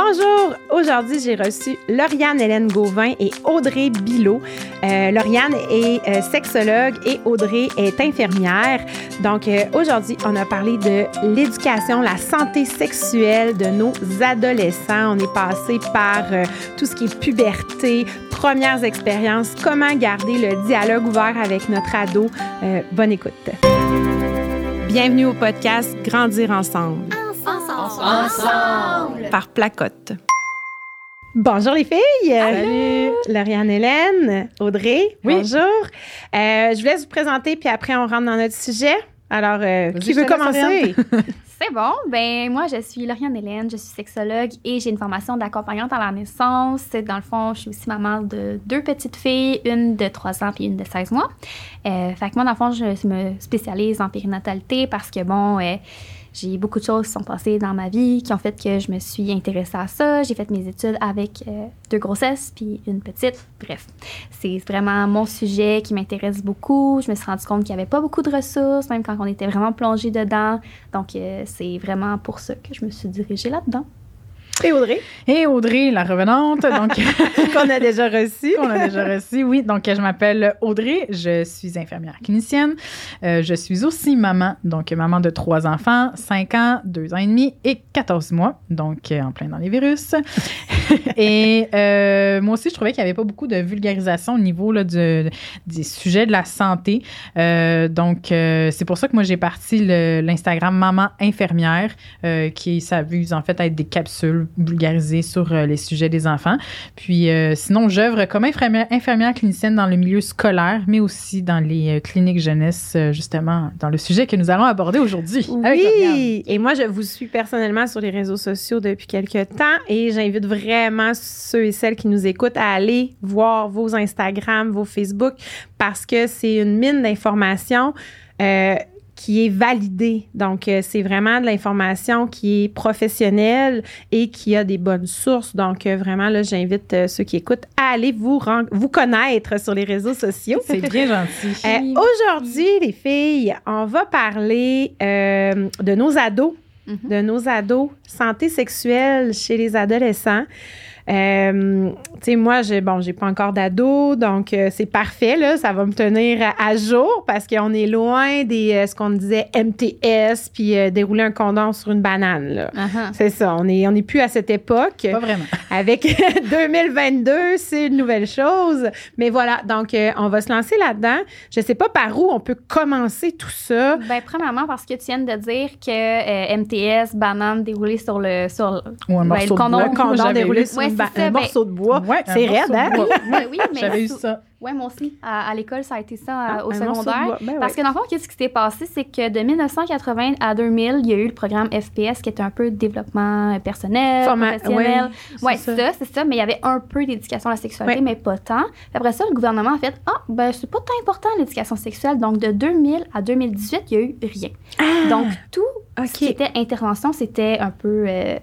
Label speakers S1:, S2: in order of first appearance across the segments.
S1: Bonjour! Aujourd'hui, j'ai reçu Lauriane Hélène Gauvin et Audrey Bilot. Euh, Lauriane est euh, sexologue et Audrey est infirmière. Donc, euh, aujourd'hui, on a parlé de l'éducation, la santé sexuelle de nos adolescents. On est passé par tout ce qui est puberté, premières expériences, comment garder le dialogue ouvert avec notre ado. bonne écoute. Bienvenue au podcast Grandir ensemble. Ensemble. Par Placotte. Bonjour les filles.
S2: Salut.
S1: Lauriane Hélène, Audrey.
S2: Oui.
S1: Bonjour. Euh, je vous laisse vous présenter puis après on rentre dans notre sujet. Alors, euh, qui veut commencer?
S3: C'est bon. Ben moi, je suis Lauriane Hélène, je suis sexologue et j'ai une formation d'accompagnante à la naissance. Dans le fond, je suis aussi maman de deux petites filles, une de 3 ans puis une de 16 mois. Euh, fait que moi, dans le fond, je me spécialise en périnatalité parce que, bon, euh, j'ai beaucoup de choses qui sont passées dans ma vie qui ont fait que je me suis intéressée à ça. J'ai fait mes études avec euh, deux grossesses puis une petite. Bref, c'est vraiment mon sujet qui m'intéresse beaucoup. Je me suis rendu compte qu'il n'y avait pas beaucoup de ressources, même quand on était vraiment plongé dedans. Donc, euh, c'est vraiment pour ça que je me suis dirigée là-dedans.
S1: Et Audrey?
S2: Et Audrey, la revenante. Donc,
S1: qu'on a déjà reçu.
S2: qu'on a déjà reçu, oui. Donc, je m'appelle Audrey. Je suis infirmière clinicienne. Euh, je suis aussi maman. Donc, maman de trois enfants, cinq ans, deux ans et demi et 14 mois. Donc, euh, en plein dans les virus. et euh, moi aussi, je trouvais qu'il n'y avait pas beaucoup de vulgarisation au niveau là, du, des sujets de la santé. Euh, donc, c'est pour ça que moi, j'ai parti l'Instagram Maman Infirmière, qui s'avise en fait à être des capsules vulgarisées sur euh, les sujets des enfants. Puis, euh, sinon, j'œuvre comme infirmière, infirmière clinicienne dans le milieu scolaire, mais aussi dans les euh, cliniques jeunesse, justement, dans le sujet que nous allons aborder aujourd'hui.
S1: Oui, et moi, je vous suis personnellement sur les réseaux sociaux depuis quelques temps et j'invite vraiment ceux et celles qui nous écoutent à aller voir vos Instagram, vos Facebook, parce que c'est une mine d'informations. euh, qui est validée. Donc, euh, c'est vraiment de l'information qui est professionnelle et qui a des bonnes sources. Donc, euh, vraiment, là, j'invite euh, ceux qui écoutent à aller vous, vous connaître sur les réseaux sociaux.
S2: C'est bien gentil.
S1: Euh, Aujourd'hui, les filles, on va parler euh, de nos ados,
S3: Mhm.
S1: de nos ados, santé sexuelle chez les adolescents. Euh, tu sais, moi, j'ai, bon, j'ai pas encore d'ado, donc euh, c'est parfait, là, ça va me tenir à, à jour parce qu'on est loin des, euh, ce qu'on disait MTS, puis euh, dérouler un condom sur une banane, là.
S3: Uh-huh.
S1: C'est ça, on est, on est plus à cette époque.
S2: Pas vraiment.
S1: Avec 2022, c'est une nouvelle chose. Mais voilà, donc euh, on va se lancer là-dedans. Je sais pas par où on peut commencer tout ça.
S3: Ben, premièrement, parce que tu viens de dire que euh, MTS, banane déroulée sur le. Sur,
S2: Ou un
S3: ben, le condom.
S2: de
S1: Le condom déroulé sur
S3: Ouais,
S1: une ba-
S3: ça,
S1: un
S3: ben-
S1: morceau de bois.
S2: Ouais,
S1: c'est raide,
S2: de
S1: hein?
S3: Ben oui, mais
S2: J'avais eu ça.
S3: Ouais, moi aussi. À, à l'école, ça a été ça à-
S1: Ah,
S3: au secondaire.
S1: Ben
S3: Parce
S1: ouais.
S3: que dans le fond, qu'est-ce qui s'est passé, c'est que de 1980 à 2000, il y a eu le programme FPS qui était un peu développement euh, personnel,
S1: Forma-
S3: professionnel.
S1: ouais, c'est
S3: Ouais,
S1: ça.
S3: c'est ça, c'est ça. Mais il y avait un peu d'éducation à la sexualité,
S1: Ouais.
S3: mais pas tant. Puis après ça, le gouvernement a fait Ah, ben, c'est pas tant important l'éducation sexuelle. Donc, de 2000 à 2018, il y a eu rien.
S1: Ah,
S3: Donc, tout ce qui était intervention, c'était un peu. euh,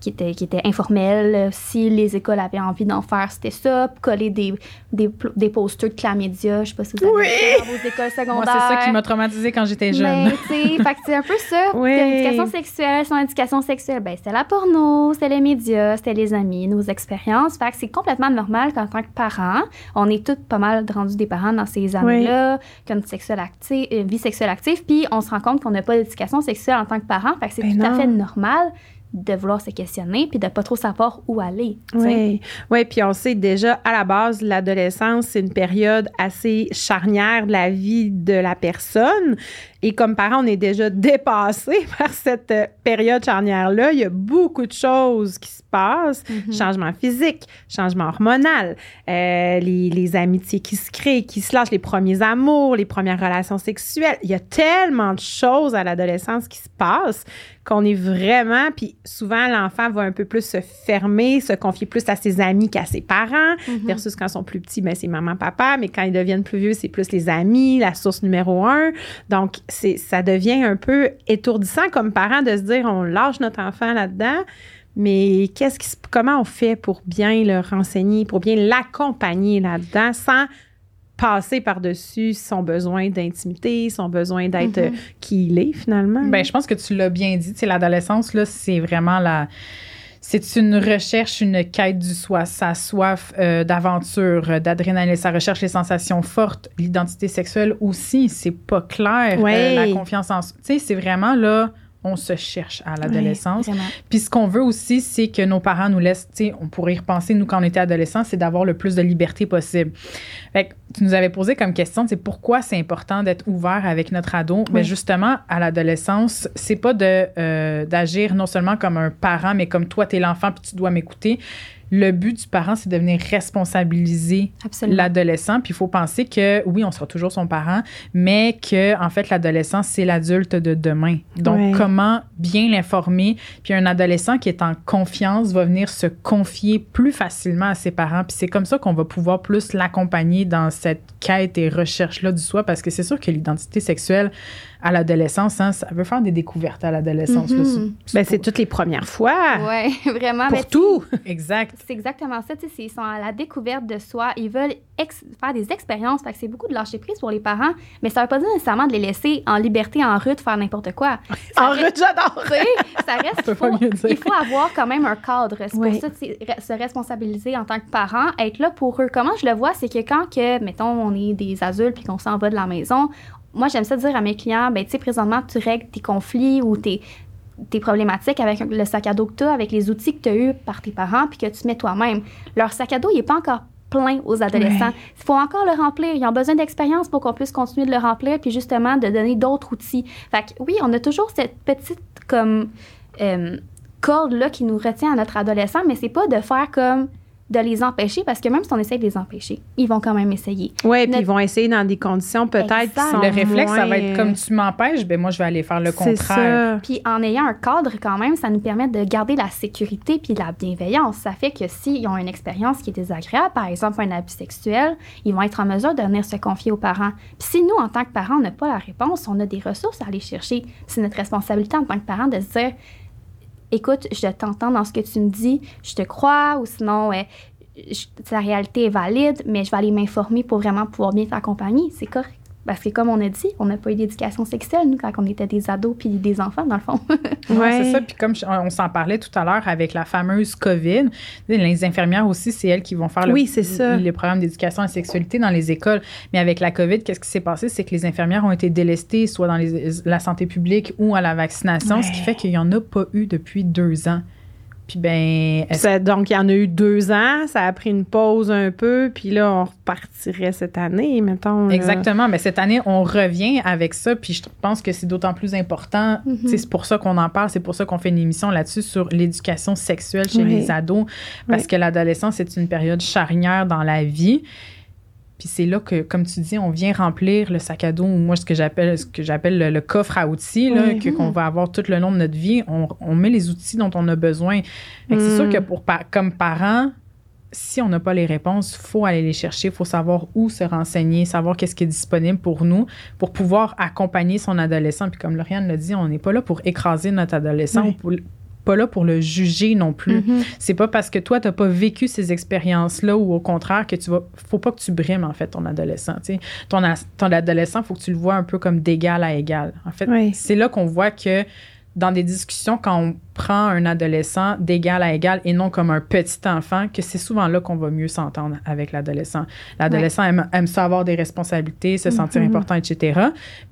S3: qui était, qui était informel. Si les écoles avaient envie d'en faire, c'était ça. Coller des, des, des posters de chlamydia. Je sais pas si vous avez
S1: Oui.
S3: fait dans vos écoles
S2: Moi,
S3: secondaires.
S2: c'est ça qui m'a traumatisée quand j'étais jeune.
S3: Mais, tu sais, c'est un peu ça.
S1: Oui.
S3: L'éducation sexuelle, son éducation sexuelle, ben, c'était la porno, c'était les médias, c'était les amis, nos expériences. Fait que c'est complètement normal qu'en tant que parent, on est toutes pas mal rendus des parents dans ces années-là, comme sexuelle active, euh, vie sexuelle active, puis on se rend compte qu'on n'a pas d'éducation sexuelle en tant que parent. Fait que c'est
S1: Ben
S3: tout à fait normal de vouloir se questionner puis de pas trop savoir où aller. tu sais.
S1: Oui, ouais, puis on sait déjà à la base, l'adolescence, c'est une période assez charnière de la vie de la personne. Et comme parents, on est déjà dépassé par cette euh, période charnière-là. Il y a beaucoup de choses qui se passent.
S3: Mhm.
S1: Changement physique, changement hormonal, euh, les, les amitiés qui se créent, qui se lâchent, les premiers amours, les premières relations sexuelles. Il y a tellement de choses à l'adolescence qui se passent qu'on est vraiment, puis souvent l'enfant va un peu plus se fermer, se confier plus à ses amis qu'à ses parents,
S3: Mhm.
S1: versus quand ils sont plus petits, ben c'est maman, papa, mais quand ils deviennent plus vieux, c'est plus les amis, la source numéro un. Donc, ça devient un peu étourdissant comme parent de se dire, on lâche notre enfant là-dedans, mais qu'est-ce qui, comment on fait pour bien le renseigner, pour bien l'accompagner là-dedans sans passer par-dessus son besoin d'intimité, son besoin d'être
S3: Mhm.
S1: euh, qui il est finalement?
S2: Ben, je pense que tu l'as bien dit. L'adolescence, là, c'est vraiment la. C'est une recherche, une quête du soi, sa soif euh, d'aventure, euh, d'adrénaline, sa recherche les sensations fortes, l'identité sexuelle aussi, c'est pas clair,
S1: Ouais.
S2: euh, la confiance en soi. Tu sais, c'est vraiment là, on se cherche à l'adolescence. Puis ce qu'on veut aussi, c'est que nos parents nous laissent, tu sais, on pourrait y repenser, nous, quand on était adolescents, c'est d'avoir le plus de liberté possible. Fait que tu nous avais posé comme question, c'est pourquoi c'est important d'être ouvert avec notre ado? Mais
S1: Oui.
S2: justement, à l'adolescence, c'est pas de euh, d'agir non seulement comme un parent, mais comme toi, t'es l'enfant, puis tu dois m'écouter. Le but du parent, c'est de venir responsabiliser l'adolescent. Puis il faut penser que, oui, on sera toujours son parent, mais que, en fait, l'adolescent, c'est l'adulte de demain. Donc,
S1: Ouais.
S2: comment bien l'informer? Puis un adolescent qui est en confiance va venir se confier plus facilement à ses parents. Puis c'est comme ça qu'on va pouvoir plus l'accompagner dans cette quête et recherche-là du soi, parce que c'est sûr que l'identité sexuelle à l'adolescence, hein, ça veut faire des découvertes à l'adolescence. là.
S3: Mhm.
S1: Ben, c'est toutes les premières fois.
S3: Ouais, vraiment.
S1: Pour tout.
S2: Exact.
S3: C'est exactement ça. Ils sont à la découverte de soi. Ils veulent faire des expériences. Fait que c'est beaucoup de lâcher prise pour les parents. Mais ça veut pas dire nécessairement de les laisser en liberté, en route, faire n'importe quoi.
S1: En
S3: reste-
S1: route, j'adore.
S3: ça reste
S2: pas
S3: faut,
S2: mieux dire.
S3: il faut avoir quand même un cadre. C'est
S1: Oui.
S3: pour ça, se responsabiliser en tant que parent, être là pour eux. Comment je le vois, c'est que quand, que, mettons, on est des adultes puis qu'on s'en va de la maison, moi, j'aime ça dire à mes clients, ben, tu sais, présentement, tu règles tes conflits ou tes, tes problématiques avec le sac à dos que tu as, avec les outils que tu as eus par tes parents puis que tu mets toi-même. Leur sac à dos, il n'est pas encore plein aux adolescents. Il faut encore le remplir. Ils ont besoin d'expérience pour qu'on puisse continuer de le remplir, puis justement de donner d'autres outils. Fait que oui, on a toujours cette petite comme euh, corde là qui nous retient à notre adolescent, mais c'est pas de faire comme de les empêcher parce que même si on essaie de les empêcher, ils vont quand même essayer.
S1: Oui, puis
S3: Notre-
S1: ils vont essayer dans des conditions peut-être qui sont
S2: Le réflexe, ça va être comme tu m'empêches, ben moi, je vais aller faire le
S1: C'est
S2: contraire.
S3: Puis en ayant un cadre quand même, ça nous permet de garder la sécurité puis la bienveillance. Ça fait que s'ils ont une expérience qui est désagréable, par exemple un abus sexuel, ils vont être en mesure de venir se confier aux parents. Puis si nous, en tant que parents, on n'a pas la réponse, on a des ressources à aller chercher. C'est notre responsabilité en tant que parent de se dire, écoute, je t'entends dans ce que tu me dis, je te crois, ou sinon, euh, ta réalité est valide, mais je vais aller m'informer pour vraiment pouvoir bien t'accompagner. C'est correct. Parce que comme on a dit, on n'a pas eu d'éducation sexuelle, nous, quand on était des ados puis des enfants, dans le fond.
S2: Ouais,
S1: Ouais.
S2: c'est ça. Puis comme je- on s'en parlait tout à l'heure avec la fameuse COVID, les infirmières aussi, c'est elles qui vont faire le,
S1: Oui, c'est ça.
S2: les programmes d'éducation à la sexualité dans les écoles. Mais avec la COVID, qu'est-ce qui s'est passé? C'est que les infirmières ont été délestées, soit dans les- la santé publique ou à la vaccination, ce qui fait qu'il n'y en a pas eu depuis deux ans. Puis ben,
S1: Ça- donc, il y en a eu deux ans. Ça a pris une pause un peu. Puis là, on repartirait cette année, mettons. là.
S2: Exactement. Mais cette année, on revient avec ça. Puis je pense que c'est d'autant plus important.
S3: Mhm.
S2: Sais, C'est pour ça qu'on en parle. C'est pour ça qu'on fait une émission là-dessus sur l'éducation sexuelle chez
S1: Oui.
S2: les ados. Parce
S1: Oui.
S2: que l'adolescence, c'est une période charnière dans la vie. Puis c'est là que, comme tu dis, on vient remplir le sac à dos, ou moi, ce que j'appelle ce que j'appelle le, le coffre à outils, là, que- qu'on va avoir tout le long de notre vie. On, on met les outils dont on a besoin. Fait que C'est
S1: Mm.
S2: sûr que pour, comme parents, si on n'a pas les réponses, faut aller les chercher, faut savoir où se renseigner, savoir qu'est-ce qui est disponible pour nous, pour pouvoir accompagner son adolescent. Puis comme Lauriane l'a dit, on n'est pas là pour écraser notre adolescent,
S1: Oui.
S2: pour- pas là pour le juger non plus.
S1: Mhm.
S2: C'est pas parce que toi, tu n'as pas vécu ces expériences-là ou au contraire que tu vas. faut pas que tu brimes, en fait, ton adolescent. Ton, as- ton adolescent, faut que tu le vois un peu comme d'égal à égal. En fait,
S1: Oui.
S2: c'est là qu'on voit que dans des discussions, quand on prend un adolescent d'égal à égal et non comme un petit enfant, que c'est souvent là qu'on va mieux s'entendre avec l'adolescent. L'adolescent aime, aime ça avoir des responsabilités, se sentir
S1: Mhm.
S2: important, etc.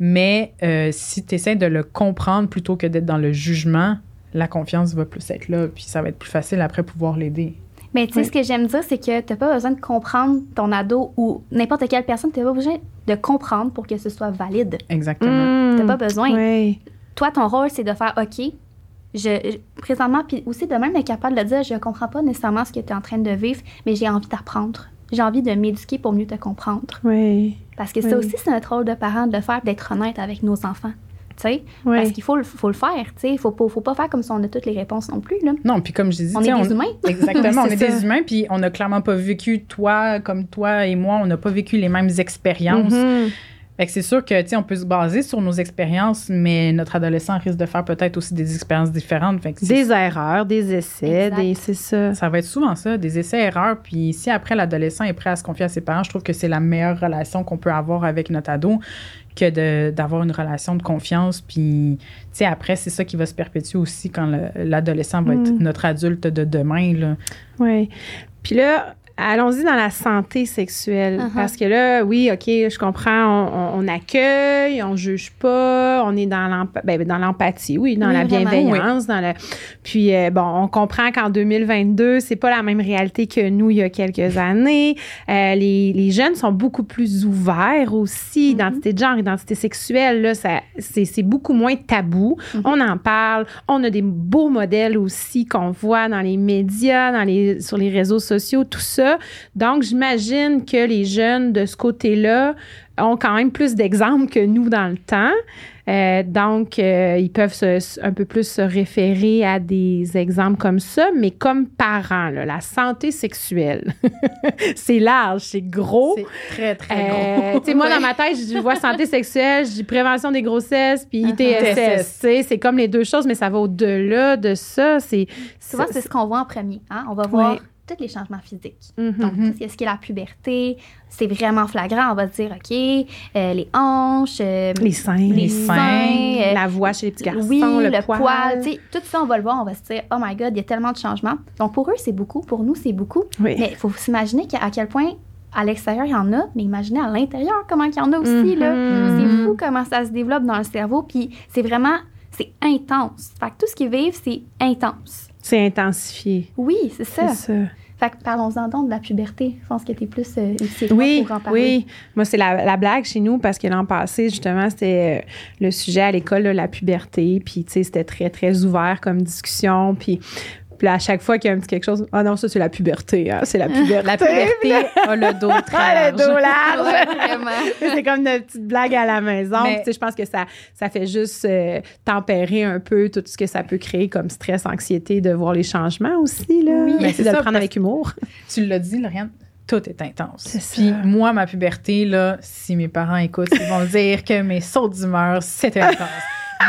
S2: Mais euh, si tu essaies de le comprendre plutôt que d'être dans le jugement, la confiance va plus être là, puis ça va être plus facile après pouvoir l'aider.
S3: Mais tu sais,
S1: Oui.
S3: ce que j'aime dire, c'est que tu n'as pas besoin de comprendre ton ado ou n'importe quelle personne, tu n'as pas besoin de comprendre pour que ce soit valide.
S2: Exactement.
S1: Mm.
S3: T'as pas besoin.
S1: Oui.
S3: Toi, ton rôle, c'est de faire OK. Je, je- présentement, puis aussi de même être capable de dire je comprends pas nécessairement ce que tu es en train de vivre, mais j'ai envie d'apprendre. J'ai envie de m'éduquer pour mieux te comprendre.
S1: Oui.
S3: Parce que
S1: Oui.
S3: ça aussi, c'est notre rôle de parent de le faire, d'être honnête avec nos enfants. Tu sais? Parce qu'il faut, le- faut le faire. Tu sais? Il faut, pas- faut pas faire comme si on a toutes les réponses non plus. Là.
S2: Non, puis comme je dis,
S3: On est des humains.
S2: Exactement, on est
S1: ça.
S2: des humains, puis on n'a clairement pas vécu, toi comme toi et moi, on n'a pas vécu les mêmes expériences.
S1: Mhm.
S2: Fait que c'est sûr que, tu sais, on peut se baser sur nos expériences, mais notre adolescent risque de faire peut-être aussi des expériences différentes. Fait que c'est-
S1: Des erreurs, des essais,
S3: Exact.
S1: des, c'est ça.
S2: ça va être souvent ça, des essais-erreurs. Puis si après l'adolescent est prêt à se confier à ses parents, je trouve que c'est la meilleure relation qu'on peut avoir avec notre ado que de- d'avoir une relation de confiance. Puis, tu sais, après, c'est ça qui va se perpétuer aussi quand le- l'adolescent va être
S1: Mm.
S2: notre adulte de demain.
S1: Oui. Puis là, allons-y dans la santé sexuelle.
S3: Uh-huh.
S1: Parce que là, oui, OK, je comprends, on, on- on accueille, on juge pas, on est dans l'emp- ben, dans l'empathie, oui, dans
S3: Oui,
S1: la
S3: vraiment.
S1: bienveillance. Dans le... Puis, euh, bon, on comprend qu'en 2022, c'est pas la même réalité que nous il y a quelques années. Euh, les, les jeunes sont beaucoup plus ouverts aussi. Identité de genre, identité sexuelle, là, ça, c'est, c'est beaucoup moins tabou. On en parle. On a des beaux modèles aussi qu'on voit dans les médias, dans les, sur les réseaux sociaux, tout ça. Donc, j'imagine que les jeunes de ce côté-là ont quand même plus d'exemples que nous dans le temps. Euh, donc, euh, ils peuvent se- un peu plus se référer à des exemples comme ça, mais comme parents, là, la santé sexuelle, c'est large, c'est gros.
S2: C'est très, très
S1: Euh,
S2: gros.
S1: sais, moi, dans ma tête, je vois santé sexuelle, je dis prévention des grossesses, puis
S3: Uh-huh.
S1: ITSS. Tu sais, c'est comme les deux choses, mais ça va au-delà de ça. C'est
S3: Souvent, c'est ce qu'on voit en premier. Hein? On va voir
S1: Ouais.
S3: Tous les changements physiques.
S1: Mhm.
S3: Donc, tout ce qui est la puberté, c'est vraiment flagrant. On va se dire, OK, euh, les hanches, euh,
S1: les seins,
S3: les
S2: seins,
S3: seins, euh,
S1: la voix chez les petits garçons,
S3: oui,
S1: le,
S3: le,
S1: poil.
S3: poil. tout ça, on va le voir, on va se dire, oh my God, il y a tellement de changements. Donc, pour eux, c'est beaucoup. Pour nous, c'est beaucoup.
S1: Oui.
S3: Mais il faut s'imaginer à quel point, à l'extérieur, il y en a, mais imaginez à l'intérieur comment il y en a aussi. là.
S1: Mhm.
S3: C'est fou comment ça se développe dans le cerveau. Puis, c'est vraiment, c'est intense. Fait que tout ce qu'ils vivent, c'est intense.
S1: C'est intensifié.
S3: Oui, c'est ça.
S1: C'est ça.
S3: Fait que parlons-en donc de la puberté. Je pense que tu plus euh, utile
S1: Oui,
S3: pour en parler.
S1: oui. Moi, c'est la, la blague chez nous parce que l'an passé, justement, c'était euh, le sujet à l'école, là, la puberté. Puis, tu sais, c'était très, très ouvert comme discussion. Puis, puis là, à chaque fois qu'il y a un petit quelque chose, ah non, ça, c'est la puberté. Hein, c'est la puberté.
S2: La puberté a le dos très
S1: Ah, le
S2: large.
S1: dos large. C'est comme une petite blague à la maison.
S2: Mais-
S1: je pense que ça, ça fait juste euh, tempérer un peu tout ce que ça peut créer comme stress, anxiété de voir les changements aussi. Là.
S3: Oui.
S1: Mais c'est de le prendre avec humour.
S2: Tu l'as dit, Lauriane, tout est intense. Puis moi, ma puberté, là, si mes parents écoutent, ils vont dire que mes sauts d'humeur, c'était intense.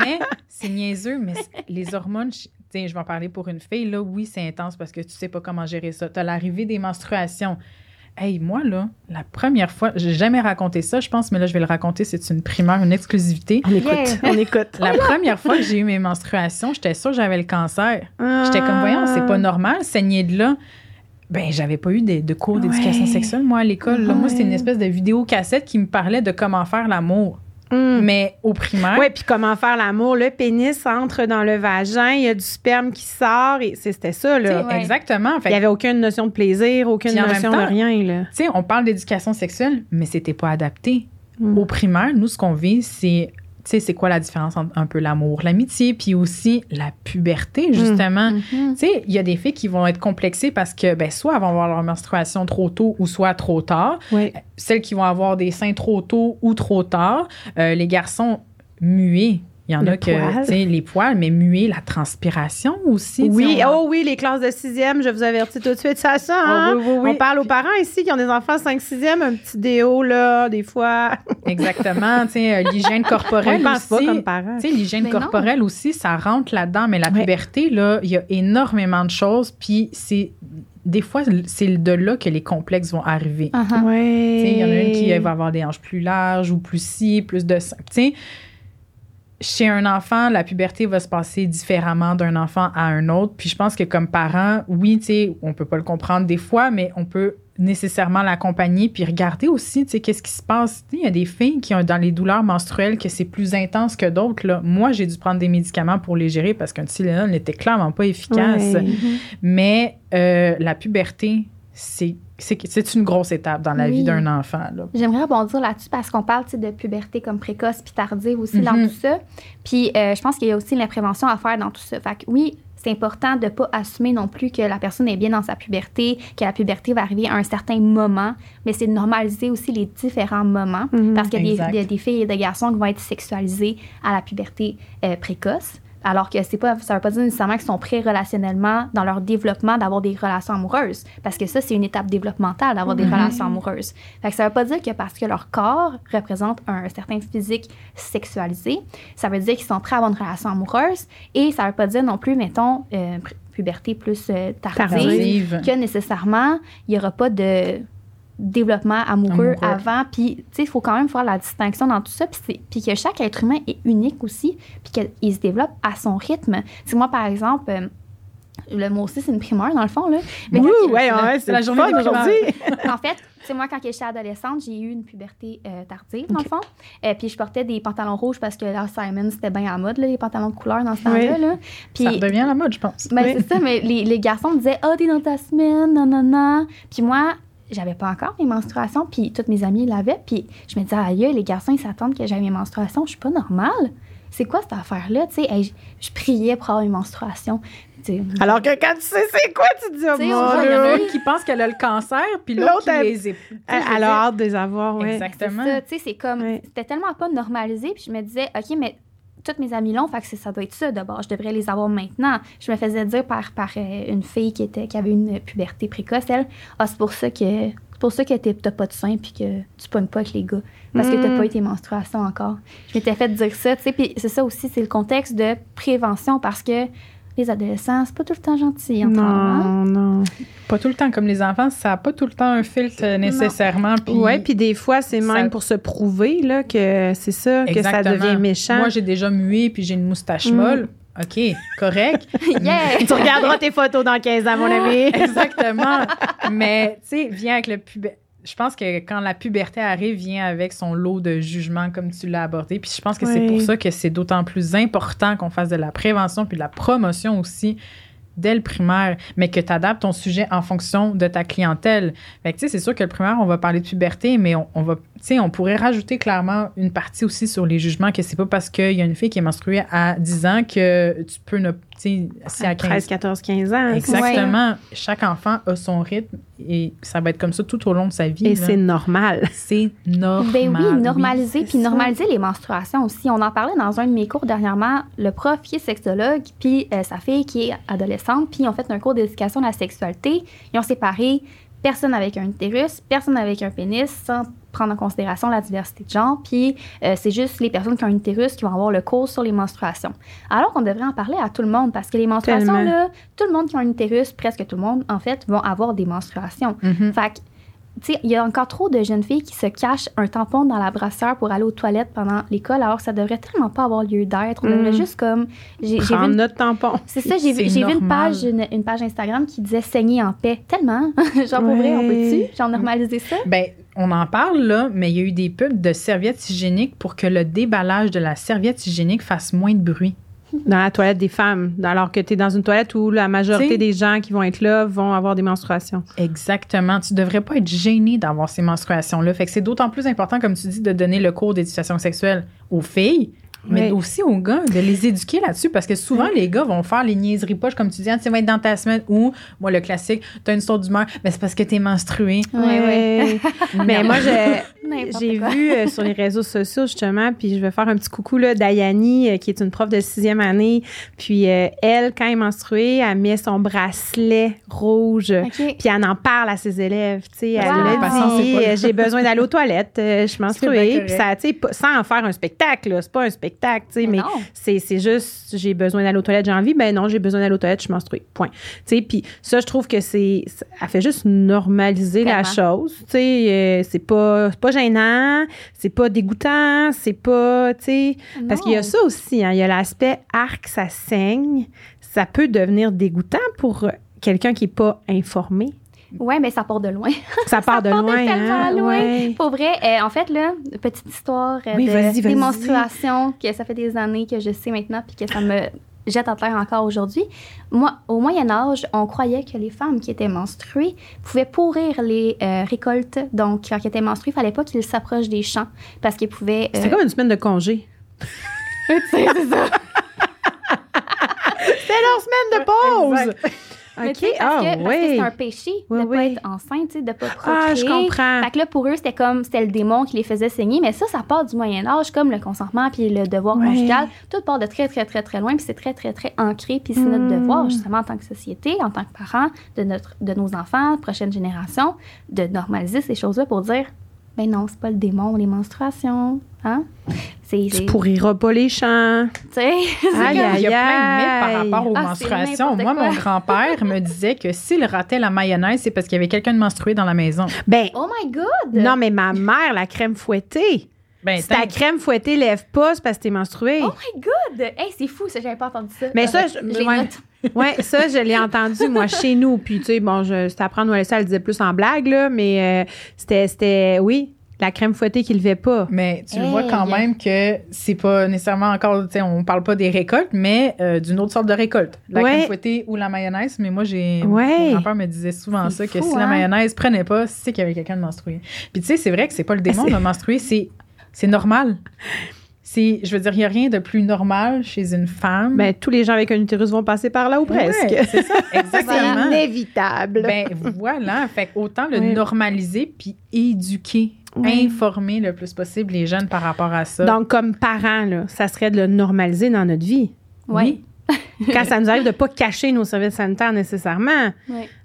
S2: mais c'est niaiseux, mais les hormones, je- tu sais, je vais en parler pour une fille, là, oui, c'est intense parce que tu sais pas comment gérer ça. Tu as l'arrivée des menstruations. Hey, moi, là, la première fois, j'ai jamais raconté ça, je pense, mais là, je vais le raconter, c'est une primeur, une exclusivité.
S1: On écoute,
S3: Yeah.
S1: on écoute.
S2: La première fois que j'ai eu mes menstruations, j'étais sûre que j'avais le cancer. J'étais comme, voyons, c'est pas normal, saigner de là. Ben, j'avais pas eu de, de cours d'éducation
S1: Ouais.
S2: sexuelle, moi, à l'école. Moi, c'était une espèce de vidéo cassette qui me parlait de comment faire l'amour.
S1: Hum.
S2: Mais au primaire,
S1: Oui, puis comment faire l'amour? Le pénis entre dans le vagin, il y a du sperme qui sort. et c'est- C'était ça, là.
S3: Ouais.
S2: exactement.
S1: Il n'y avait aucune notion de plaisir, aucune notion de rien, là.
S2: tu sais, on parle d'éducation sexuelle, mais c'était pas adapté.
S1: Mm.
S2: Au primaire, nous, ce qu'on vit, c'est, sais, c'est quoi la différence entre un peu l'amour, l'amitié, puis aussi la puberté, justement.
S3: Mhm.
S2: Tu sais, il y a des filles qui vont être complexées parce que, ben, soit elles vont avoir leur menstruation trop tôt ou soit trop tard.
S1: Oui.
S2: Celles qui vont avoir des seins trop tôt ou trop tard. Euh, les garçons muets. Il y en
S1: Le
S2: a que, tu sais, les poils, mais muets, la transpiration aussi.
S1: Oui,
S2: on-
S1: oh oui, les classes de sixième, je vous avertis tout de suite, ça ça. hein?
S2: Oh, oui, oui, oui.
S1: On parle aux parents ici qui ont des enfants 5-6e, un petit déo, là, des fois.
S2: Exactement, tu sais, euh, l'hygiène corporelle
S1: pas
S2: aussi.
S1: comme parents.
S2: Tu sais, l'hygiène
S3: non.
S2: corporelle aussi, ça rentre là-dedans, mais la
S1: Ouais.
S2: puberté, là, il y a énormément de choses, puis c'est des fois, c'est de là que les complexes vont arriver.
S3: Uh-huh.
S1: Oui.
S2: Tu sais, Il y en a une qui va avoir des hanches plus larges ou plus ci, plus de. Tu sais, chez un enfant, la puberté va se passer différemment d'un enfant à un autre. Puis je pense que comme parent, oui, tu sais, on peut pas le comprendre des fois, mais on peut nécessairement l'accompagner puis regarder aussi, tu sais, qu'est-ce qui se passe. Il y a des filles qui ont dans les douleurs menstruelles que c'est plus intense que d'autres. là. Moi, j'ai dû prendre des médicaments pour les gérer parce qu'un Tylenol n'était clairement pas efficace.
S1: Ouais.
S2: Mais euh, la puberté, c'est une grosse étape dans la
S3: Oui.
S2: vie d'un enfant.
S3: J'aimerais rebondir là-dessus parce qu'on parle de puberté comme précoce puis tardive aussi dans
S2: Mhm.
S3: tout ça. Puis euh, je pense qu'il y a aussi la prévention à faire dans tout ça. Fait que oui, c'est important de ne pas assumer non plus que la personne est bien dans sa puberté, que la puberté va arriver à un certain moment, mais c'est de normaliser aussi les différents moments
S1: Mhm.
S3: parce qu'il y, a des-
S2: Exact.
S3: il y a des filles et des garçons qui vont être sexualisés à la puberté euh, précoce. Alors que c'est pas, ça veut pas dire nécessairement qu'ils sont prêts relationnellement dans leur développement d'avoir des relations amoureuses. Parce que ça, c'est une étape développementale d'avoir des relations amoureuses. Fait que ça veut pas dire que parce que leur corps représente un certain physique sexualisé, ça veut dire qu'ils sont prêts à avoir une relation amoureuse. Et ça veut pas dire non plus, mettons, euh, puberté plus euh, tardive,
S2: Tardive.
S3: que nécessairement, il y aura pas de développement amoureux,
S2: Amoureux.
S3: avant. Puis, tu sais, il faut quand même faire la distinction dans tout ça. Puis, c'est- que chaque être humain est unique aussi. Puis qu'il se développe à son rythme. Tu moi, par exemple, euh, le mot aussi, c'est une primeur, dans le fond. Là. Mais
S1: Ouh,
S3: quand-
S1: ouais, ouais, c'est
S2: la journée
S1: journée
S2: des
S1: aujourd'hui.
S3: en fait, sais, moi, quand j'étais adolescente, j'ai eu une puberté euh, tardive, dans le fond. Et puis, je portais des pantalons rouges parce que là, Simon, c'était bien à mode, là, les pantalons de couleur dans ce temps-là.
S1: Oui.
S3: là. Puis,
S2: Ça redevient la mode, je pense.
S3: ben,
S1: Oui.
S3: c'est ça, mais les, les garçons me disaient, oh, t'es dans ta semaine, non, non, non. Puis moi, j'avais pas encore mes menstruations, puis toutes mes amies l'avaient. Puis je me disais, aïe, les garçons, ils s'attendent que j'aie mes menstruations. Je suis pas normale. C'est quoi cette affaire-là? Tu sais, hey, je, priais pour avoir mes menstruations. Tu sais,
S1: Alors que quand tu sais c'est quoi, tu te dis, oh
S3: on
S2: Il y en
S1: Dieu?
S2: a une qui pense qu'elle a le cancer, puis l'autre qui les
S1: Elle a hâte de les avoir, oui.
S2: Exactement.
S3: C'est ça, tu sais, c'est comme,
S1: Ouais.
S3: c'était tellement pas normalisé, puis je me disais, OK, mais toutes mes amies l'ont, fait que ça doit être ça d'abord, je devrais les avoir maintenant. Je me faisais dire par, par euh, une fille qui, était, qui avait une puberté précoce, elle, ah, c'est pour ça que. C'est pour ça que t'as pas de sein puis que tu pognes pas avec les gars. Parce que t'as
S1: Mm.
S3: pas eu tes menstruations encore. Je m'étais fait dire ça, tu sais. Puis c'est ça aussi, c'est le contexte de prévention parce que les adolescents, c'est pas tout le temps gentil. entre eux, hein?
S1: Non, non.
S2: Pas tout le temps, comme les enfants, ça n'a pas tout le temps un filtre euh, nécessairement.
S1: Ouais, puis des fois, c'est
S2: ça-
S1: même pour se prouver là, que c'est ça, que ça devient méchant.
S2: Moi, j'ai déjà mué, puis j'ai une moustache
S1: Mm.
S2: molle. OK, correct.
S3: Yeah!
S1: tu regarderas tes photos dans 15 ans, mon ami.
S2: Exactement. Mais, tu sais, vient avec le pubère. Je pense que quand la puberté arrive, vient avec son lot de jugements, comme tu l'as abordé. Puis je pense que c'est pour ça que c'est d'autant plus important qu'on fasse de la prévention puis de la promotion aussi dès le primaire, mais que tu adaptes ton sujet en fonction de ta clientèle. Fait que, tu sais, c'est sûr que le primaire, on va parler de puberté, mais on, on va, sais, on pourrait rajouter clairement une partie aussi sur les jugements que c'est pas parce qu'il y a une fille qui est menstruée à 10 ans que tu peux ne, tu sais, si à 15
S1: 13, 14, 15 ans.
S2: Exactement. Chaque enfant a son rythme et ça va être comme ça tout au long de sa vie.
S1: Et c'est normal.
S2: C'est normal.
S3: Ben oui, normaliser, puis
S1: ça.
S3: normaliser les menstruations aussi. On en parlait dans un de mes cours dernièrement. Le prof qui est sexologue, puis euh, sa fille qui est adolescente, puis ils ont fait un cours d'éducation à la sexualité. Ils ont séparé personne avec un utérus, personne avec un pénis, sans prendre en considération la diversité de genre. Puis euh, c'est juste les personnes qui ont un utérus qui vont avoir le cours sur les menstruations. Alors qu'on devrait en parler à tout le monde, parce que les menstruations,
S1: Tellement.
S3: là, tout le monde qui a un utérus, presque tout le monde, en fait, vont avoir des menstruations.
S2: Mhm.
S3: Fait que, tu sais, il y a encore trop de jeunes filles qui se cachent un tampon dans la brassière pour aller aux toilettes pendant l'école, alors que ça devrait tellement pas avoir lieu d'être. On devrait
S1: Mm.
S3: juste comme. J'ai vu une-
S1: notre tampon.
S3: C'est ça, j'ai vu, une page, une, une page Instagram qui disait saigner en paix. Tellement. Genre, pour vrai, on
S1: Ouais.
S3: peut-tu? Genre, normaliser ça?
S2: Ben, on en parle là, mais il y a eu des pubs de serviettes hygiéniques pour que le déballage de la serviette hygiénique fasse moins de bruit.
S1: Dans la toilette des femmes. Alors que tu es dans une toilette où la majorité
S2: T'sais-
S1: des gens qui vont être là vont avoir des menstruations.
S2: Exactement. Tu devrais pas être gêné d'avoir ces menstruations-là. Fait que c'est d'autant plus important, comme tu dis, de donner le cours d'éducation sexuelle aux filles, mais
S1: Oui.
S2: aussi aux gars, de les éduquer là-dessus. Parce que souvent, les gars vont faire les niaiseries poches, comme tu dis, ah, tu vas être dans ta semaine ou, moi, le classique, t'as une sorte d'humeur, mais c'est parce que t'es menstruée.
S3: Ouais, ouais.
S1: Mais moi, j'ai
S3: N'importe
S1: j'ai
S3: quoi.
S1: vu euh, sur les réseaux sociaux, justement, puis je vais faire un petit coucou là, d'Ayani, euh, qui est une prof de sixième année. Puis euh, elle, quand elle est menstruée, elle met son bracelet rouge. Puis elle en parle à ses élèves, tu sais, elle
S3: Wow.
S2: c'est
S1: dit j'ai besoin d'aller aux toilettes, euh, je suis menstruée, puis ça, tu sais, sans en faire un spectacle, là, c'est pas un spectacle, tu sais, mais
S3: Non.
S1: c'est juste j'ai besoin d'aller aux toilettes, j'ai envie, ben non, j'ai besoin d'aller aux toilettes, je suis menstruée, point. Tu sais, puis ça, je trouve que c'est, ça- elle fait juste normaliser la chose, tu sais, euh, c'est pas, pas gênant, c'est pas dégoûtant, c'est pas, tu sais, parce qu'il y a ça aussi, hein, il y a l'aspect arc, ça saigne, ça peut devenir dégoûtant pour quelqu'un qui est pas informé.
S3: Ouais, mais ça part de loin.
S1: Ça part de
S3: part de
S1: loin,
S3: tellement
S1: hein?
S3: loin.
S1: Ouais.
S3: Pour vrai, euh, en fait, là, petite histoire euh,
S1: Oui,
S3: de
S1: vas-y, vas-y.
S3: des menstruations que ça fait des années que je sais maintenant puis que ça me jette à terre encore aujourd'hui. Moi, au Moyen Âge, on croyait que les femmes qui étaient menstruées pouvaient pourrir les euh, récoltes. Donc, quand elles étaient menstruées, il fallait pas qu'ils s'approchent des champs parce qu'ils pouvaient... euh,
S1: C'était comme une semaine de congé.
S3: c'est ça.
S1: C'était leur semaine de pause!
S3: Mais
S1: OK.
S3: parce,
S1: Ah,
S3: que, parce que c'est un péché
S1: Oui,
S3: de
S1: oui.
S3: pas être enceinte, de pas procréer.
S1: Ah, je comprends.
S3: Fait que là, pour eux, c'était comme, c'était le démon qui les faisait saigner. Mais ça, ça part du Moyen-Âge, comme le consentement puis le devoir conjugal. Tout part de très, très, très, très loin. Puis c'est très, très, très ancré. Puis c'est notre devoir, justement, en tant que société, en tant que parents, de, notre, de nos enfants, prochaine génération, de normaliser ces choses-là pour dire, ben non, c'est pas le démon, les menstruations. Hein? C'est.
S1: Tu pourriras pas les champs.
S3: Tu sais,
S2: Il y a plein de mythes par rapport aux
S3: Ah,
S2: menstruations. Moi,
S3: quoi.
S2: mon grand-père me disait que s'il ratait la mayonnaise, c'est parce qu'il y avait quelqu'un de menstrué dans la maison.
S1: Ben,
S3: Oh my God!
S1: non, mais ma mère, la crème fouettée.
S2: Ben,
S1: Si ta crème fouettée lève pas, c'est parce que t'es menstruée.
S3: Oh my God! Hey, c'est fou, ça, j'avais pas entendu ça.
S1: Mais ça,
S3: Euh,
S1: je- ouais. ça, je l'ai entendu, moi, chez nous. Puis, tu sais, bon, je, c'était à prendre elle le disait plus en blague, là, mais euh, c'était, c'était, oui, la crème fouettée qui levait pas.
S2: Mais tu
S3: Hey.
S2: vois quand même que c'est pas nécessairement encore, tu sais, on parle pas des récoltes, mais euh, d'une autre sorte de récolte. La
S1: Ouais.
S2: crème fouettée ou la mayonnaise. Mais moi, j'ai.
S1: Ouais.
S2: Mon grand-père me disait souvent ça, que si la
S3: hein?
S2: mayonnaise prenait pas, c'est qu'il y avait quelqu'un de menstrué. Puis tu sais, c'est vrai que c'est pas le démon
S1: C'est-
S2: de menstruer, c'est, c'est normal. C'est, je veux dire, il y a rien de plus normal chez une femme.
S1: Ben, tous les gens avec un utérus vont passer par là ou presque.
S2: Ouais, c'est ça,
S1: c'est
S2: exactement.
S1: inévitable.
S2: Ben voilà, fait autant le
S1: Oui.
S2: normaliser puis éduquer,
S1: Oui.
S2: informer le plus possible les jeunes par rapport à ça.
S1: Donc, comme parents, là, ça serait de le normaliser dans notre vie.
S3: Ouais.
S1: Quand ça nous arrive de pas cacher nos services sanitaires nécessairement,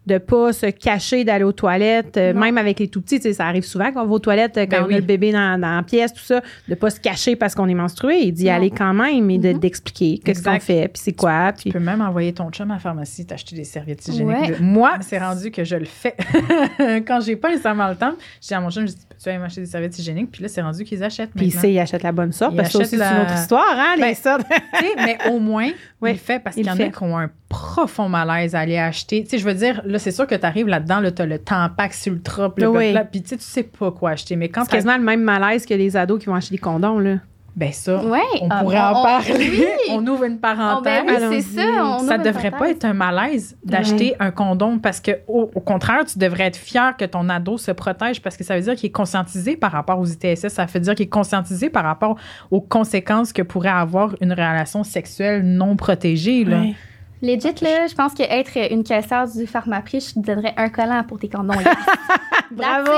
S1: de pas se cacher d'aller aux toilettes, euh, même avec les tout petits, tu sais, ça arrive souvent qu'on va aux toilettes euh, quand
S2: Ben
S1: on
S2: oui.
S1: a le bébé dans, dans la pièce, tout ça, de pas se cacher parce qu'on est menstrué, d'y
S3: Non.
S1: aller quand même et de-
S3: Mhm.
S1: d'expliquer qu'est-ce qu'on fait, puis c'est quoi,
S2: Tu
S1: puis
S2: peux même envoyer ton chum à la pharmacie t'acheter des serviettes hygiéniques.
S3: Ouais.
S2: Moi, c'est rendu que je le fais. Quand j'ai pas nécessairement le temps, je dis à mon chum, je dis, peux-tu aller m'acheter des serviettes hygiéniques? Puis là, c'est rendu qu'ils achètent
S1: puis il
S2: maintenant.
S1: sait, il achète la bonne sorte, parce que c'est une autre histoire, hein, les
S2: Ben,
S1: sortes.
S2: Tu mais au moins,
S1: Ouais,
S2: il le fait parce
S1: il
S2: qu'il y en a qui ont un profond malaise à aller acheter. Tu sais, je veux dire, là, c'est sûr que tu arrives là-dedans, là, tu as le Tampax Ultra,
S1: Oui.
S2: puis tu sais, tu sais pas quoi acheter. Mais quand
S1: C'est quasiment le même malaise que les ados qui vont acheter des condoms, là.
S2: Ben ça,
S3: Ouais.
S2: on
S3: Ah,
S2: pourrait
S3: on-
S2: en
S3: on-
S2: parler.
S3: oui.
S2: on ouvre une
S3: Oh,
S2: parenthèse.
S3: ben oui,
S1: Allons-y.
S3: c'est ça. on
S2: ça devrait pas être un malaise d'acheter un condom parce que au, au contraire, tu devrais être fier que ton ado se protège parce que ça veut dire qu'il est conscientisé par rapport aux ITSS, ça veut dire qu'il est conscientisé par rapport aux conséquences que pourrait avoir une relation sexuelle non protégée là.
S1: Ouais.
S3: Legit, là, je pense qu'être une caissière du pharmaprix, je te donnerais un collant pour tes condoms.
S1: Bravo!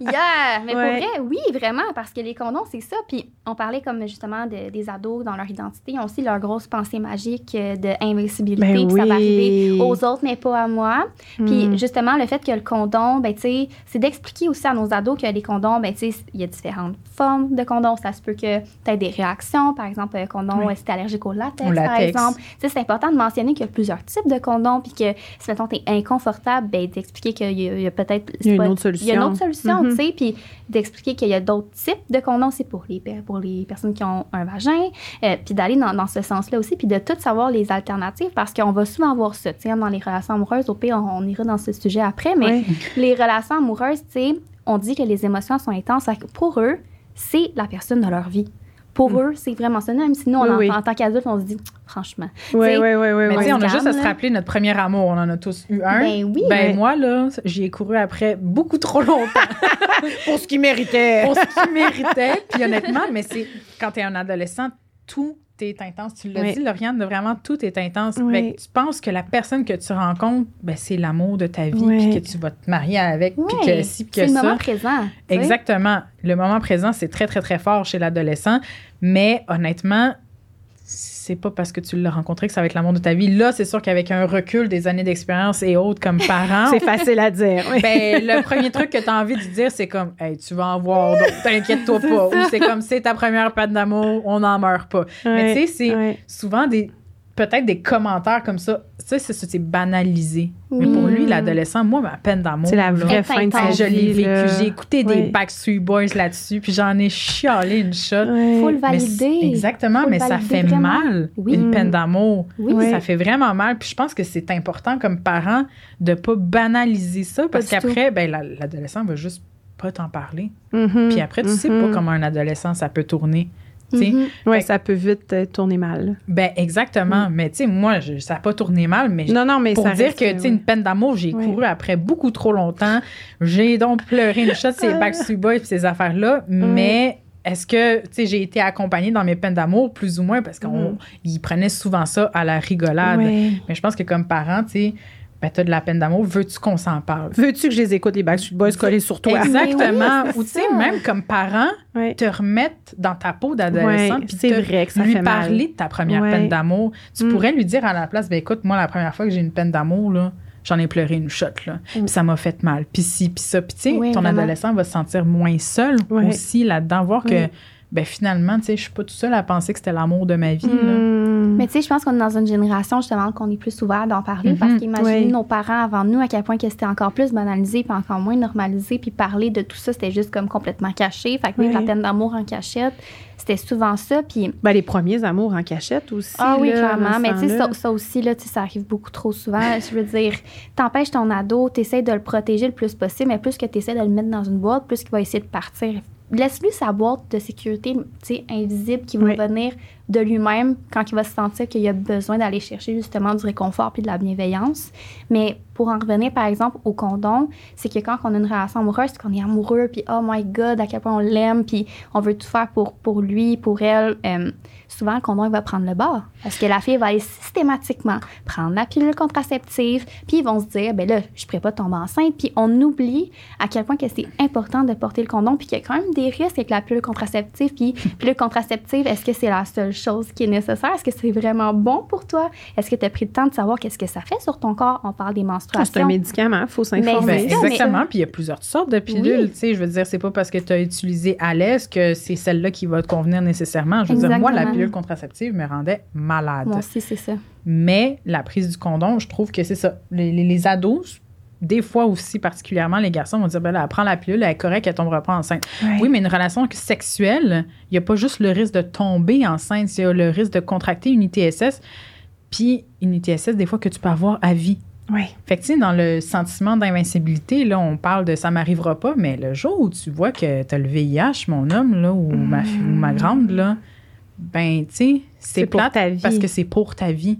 S3: Yeah! Mais
S1: Ouais.
S3: pour vrai, oui, vraiment, parce que les condoms, c'est ça. Puis on parlait comme justement de- des ados dans leur identité. Ils ont aussi leur grosse pensée magique euh, de invincibilité.
S1: Ben
S3: puis ça va
S1: oui.
S3: arriver aux autres, mais pas à moi. Puis
S1: Mm.
S3: justement, le fait que le condom, ben, tu sais, c'est d'expliquer aussi à nos ados que les condoms, ben, tu sais, il y a différentes formes de condoms. Ça se peut que tu aies des réactions. Par exemple, un condom,
S2: Oui.
S3: euh, si t'es allergique au latex,
S2: Au
S3: par
S2: latex.
S3: exemple. Tu c'est important de mentionner qu'il y a plusieurs types de condoms. Puis que si, mettons, t'es inconfortable, ben, d'expliquer qu'il y a, peut-être.
S1: Il y a
S3: c'est
S1: une
S3: pas-
S1: autre solution.
S3: Il y a une autre solution,
S1: Mhm.
S3: tu sais. Puis d'expliquer qu'il y a d'autres types de condoms aussi pour les, per- pour les personnes qui ont un vagin. Euh, puis d'aller dans, dans ce sens-là aussi. Puis de tout savoir les alternatives parce qu'on va souvent voir ça. Tu sais, dans les relations amoureuses, au pire, on, on ira dans ce sujet après. Mais les relations amoureuses, tu sais, on dit que les émotions sont intenses. Pour eux, c'est la personne de leur vie. Pour eux, c'est vraiment ça. Même si nous, on
S1: Oui,
S3: en,
S1: oui.
S3: en tant qu'adulte, on se dit, franchement.
S1: Oui, oui, oui, oui.
S2: Mais tu sais,
S3: on
S2: a juste à se rappeler notre premier amour. On en a tous eu un.
S3: Ben oui.
S2: Ben moi, là, j'y ai couru après beaucoup trop longtemps
S1: Pour ce qu'il méritait.
S2: pour ce qu'il méritait. Puis honnêtement, mais c'est quand tu es un adolescent, tout est intense. Tu l'as
S1: Oui.
S2: dit, Lauriane, vraiment, tout est intense.
S1: Oui.
S2: Fait que tu penses que la personne que tu rencontres, ben, c'est l'amour de ta vie,
S1: Oui.
S2: puis que tu vas te marier avec, puis que si, puis
S3: c'est
S2: que
S3: le
S2: ça.
S3: moment présent.
S2: Exactement. Le moment présent, c'est très, très, très fort chez l'adolescent. Mais honnêtement, c'est pas parce que tu l'as rencontré que ça va être l'amour de ta vie. Là, c'est sûr qu'avec un recul des années d'expérience et autres comme parent,
S1: C'est facile à dire. oui.
S2: ben, le premier truc que tu as envie de dire, c'est comme, hey, tu vas en voir d'autres, t'inquiète-toi pas.
S1: ça.
S2: Ou c'est comme, c'est ta première patte d'amour, on n'en meurt pas. Mais tu sais, c'est souvent des, peut-être des commentaires comme ça. Ça, c'est, c'est banalisé. Mais pour
S3: Oui.
S2: lui, l'adolescent, moi, ma peine d'amour.
S1: C'est la vraie fin de sa
S2: je l'ai vécu. J'ai écouté des. Backstreet Boys là-dessus, puis j'en ai chialé une shot.
S1: Ouais.
S3: Faut le valider.
S2: exactement,
S3: Faut
S2: mais ça fait
S3: vraiment.
S2: mal,
S3: Oui.
S2: une peine d'amour.
S3: Oui.
S2: Ça fait vraiment mal. Puis je pense que c'est important comme parent de pas banaliser ça parce qu'après, ben, la- l'adolescent va juste pas t'en parler.
S1: Mhm.
S2: Puis après, tu sais
S1: Mhm.
S2: pas comment un adolescent ça peut tourner.
S3: Mhm.
S2: Fait-
S1: ça peut vite euh, tourner mal.
S2: Ben exactement. Mais tu sais, moi, je- ça n'a pas tourné mal, mais
S1: Non, non, mais
S2: pour
S1: ça
S2: dire
S1: reste,
S2: que, tu sais,
S1: ouais.
S2: une peine d'amour, j'ai
S1: Ouais.
S2: couru après beaucoup trop longtemps. J'ai donc pleuré une shot, ces Backstreet Boys et ces affaires-là. Mais est-ce que, tu sais, j'ai été accompagnée dans mes peines d'amour, plus ou moins, parce qu'ils
S1: Mhm.
S2: prenaient souvent ça à la rigolade.
S1: Ouais.
S2: Mais je pense que comme parent, tu sais, ben, t'as de la peine d'amour, veux-tu qu'on s'en parle?
S1: Veux-tu que je les écoute, les Backstreet Boys collés sur toi?
S2: Exactement.
S3: Oui,
S2: Ou tu sais, même comme parent, te remettre dans ta peau d'adolescent, puis
S1: c'est
S2: te-
S1: vrai que ça
S2: lui
S1: fait mal.
S2: parler de ta première peine d'amour. Tu
S1: Mm.
S2: pourrais lui dire à la place, ben écoute, moi, la première fois que j'ai une peine d'amour, là, j'en ai pleuré une shot, là.
S1: Mm.
S2: Puis ça m'a fait mal. Puis ci, puis ça. Puis tu sais,
S3: Oui,
S2: ton
S3: vraiment.
S2: adolescent va se sentir moins seul aussi là-dedans, voir que. Ben finalement, tu sais, je suis pas tout seul à penser que c'était l'amour de ma vie, là.
S1: Mm.
S3: Mais tu sais, je pense qu'on est dans une génération justement qu'on est plus ouvert d'en parler
S2: Mhm.
S3: parce qu'imaginez
S1: Ouais.
S3: nos parents avant nous à quel point que c'était encore plus banalisé puis encore moins normalisé puis parler de tout ça c'était juste comme complètement caché. Fait que vivre
S1: Ouais.
S3: la peine d'amour en cachette, c'était souvent ça puis
S1: Ben, les premiers amours en cachette aussi.
S3: ah oui,
S1: là,
S3: clairement. Mais tu sais, ça, ça aussi, là, tu sais, ça arrive beaucoup trop souvent. Je veux dire, t'empêches ton ado, t'essayes de le protéger le plus possible, mais plus que t'essaies de le mettre dans une boîte, plus qu'il va essayer de partir. Laisse-lui sa boîte de sécurité, tu sais, invisible, qui va
S1: Oui.
S3: venir de lui-même quand il va se sentir qu'il a besoin d'aller chercher justement du réconfort puis de la bienveillance. Mais pour en revenir, par exemple, au condom, c'est que quand on a une relation amoureuse, c'est qu'on est amoureux, puis oh my God, à quel point on l'aime, puis on veut tout faire pour, pour lui, pour elle. Euh, souvent, le condom, il va prendre le bord. Parce que la fille va aller systématiquement prendre la pilule contraceptive, puis ils vont se dire, ben là, je ne pourrais pas tomber enceinte. Puis on oublie à quel point que c'est important de porter le condom, puis qu'il y a quand même des risques avec la pilule contraceptive. Puis pilule contraceptive, est-ce que c'est la seule chose qui est nécessaire? Est-ce que c'est vraiment bon pour toi? Est-ce que tu as pris le temps de savoir qu'est-ce que ça fait sur ton corps? On parle des
S1: Ah,
S3: menstruations.
S1: C'est un médicament, il faut s'informer.
S3: Mais-
S2: exactement. Puis il y a plusieurs sortes de pilules.
S3: Oui.
S2: Tu sais, je veux dire, c'est pas parce que tu as utilisé à l'aise que c'est celle-là qui va te convenir nécessairement. Je veux dire, moi, la pilule contraceptive me rendait malade.
S3: Moi aussi, c'est ça.
S2: Mais la prise du condom, je trouve que c'est ça. Les, les- les ados, des fois aussi, particulièrement les garçons, vont dire ben là, elle prend la pilule, elle est correcte, elle tombera pas enceinte. Oui, mais une relation sexuelle, il n'y a pas juste le risque de tomber enceinte, il y a le risque de contracter une ITSS. Puis une ITSS, des fois, que tu peux avoir à vie.
S1: Oui.
S2: Fait que, tu sais, dans le sentiment d'invincibilité, là, on parle de ça m'arrivera pas, mais le jour où tu vois que tu as le VIH, mon homme, là, ou, ma, fi- ou ma grande, là, ben, tu sais, c'est
S1: pour
S2: plate
S1: ta vie.
S2: parce que c'est pour ta vie.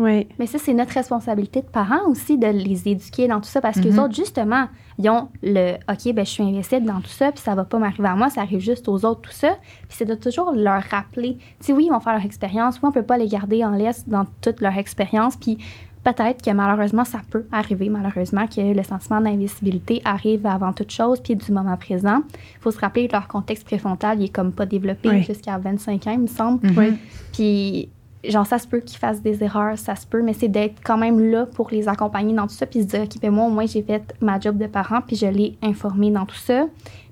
S1: Oui.
S3: Mais ça, c'est notre responsabilité de parents aussi de les éduquer dans tout ça parce que
S2: Mhm.
S3: les autres, justement, ils ont le OK, ben je suis invincible dans tout ça, puis ça va pas m'arriver à moi, ça arrive juste aux autres, tout ça. Puis c'est de toujours leur rappeler. Tu sais, oui, ils vont faire leur expérience, oui, on peut pas les garder en laisse dans toute leur expérience, puis peut-être que malheureusement, ça peut arriver, malheureusement, que le sentiment d'invisibilité arrive avant toute chose, puis du moment présent. Il faut se rappeler que leur contexte préfrontal, il est comme pas développé
S1: Oui.
S3: jusqu'à 25 ans, il me semble.
S1: Oui.
S3: Puis, genre, ça se peut qu'ils fassent des erreurs, ça se peut, mais c'est d'être quand même là pour les accompagner dans tout ça, puis se dire, OK, ben moi, au moins, j'ai fait ma job de parent, puis je l'ai informé dans tout ça.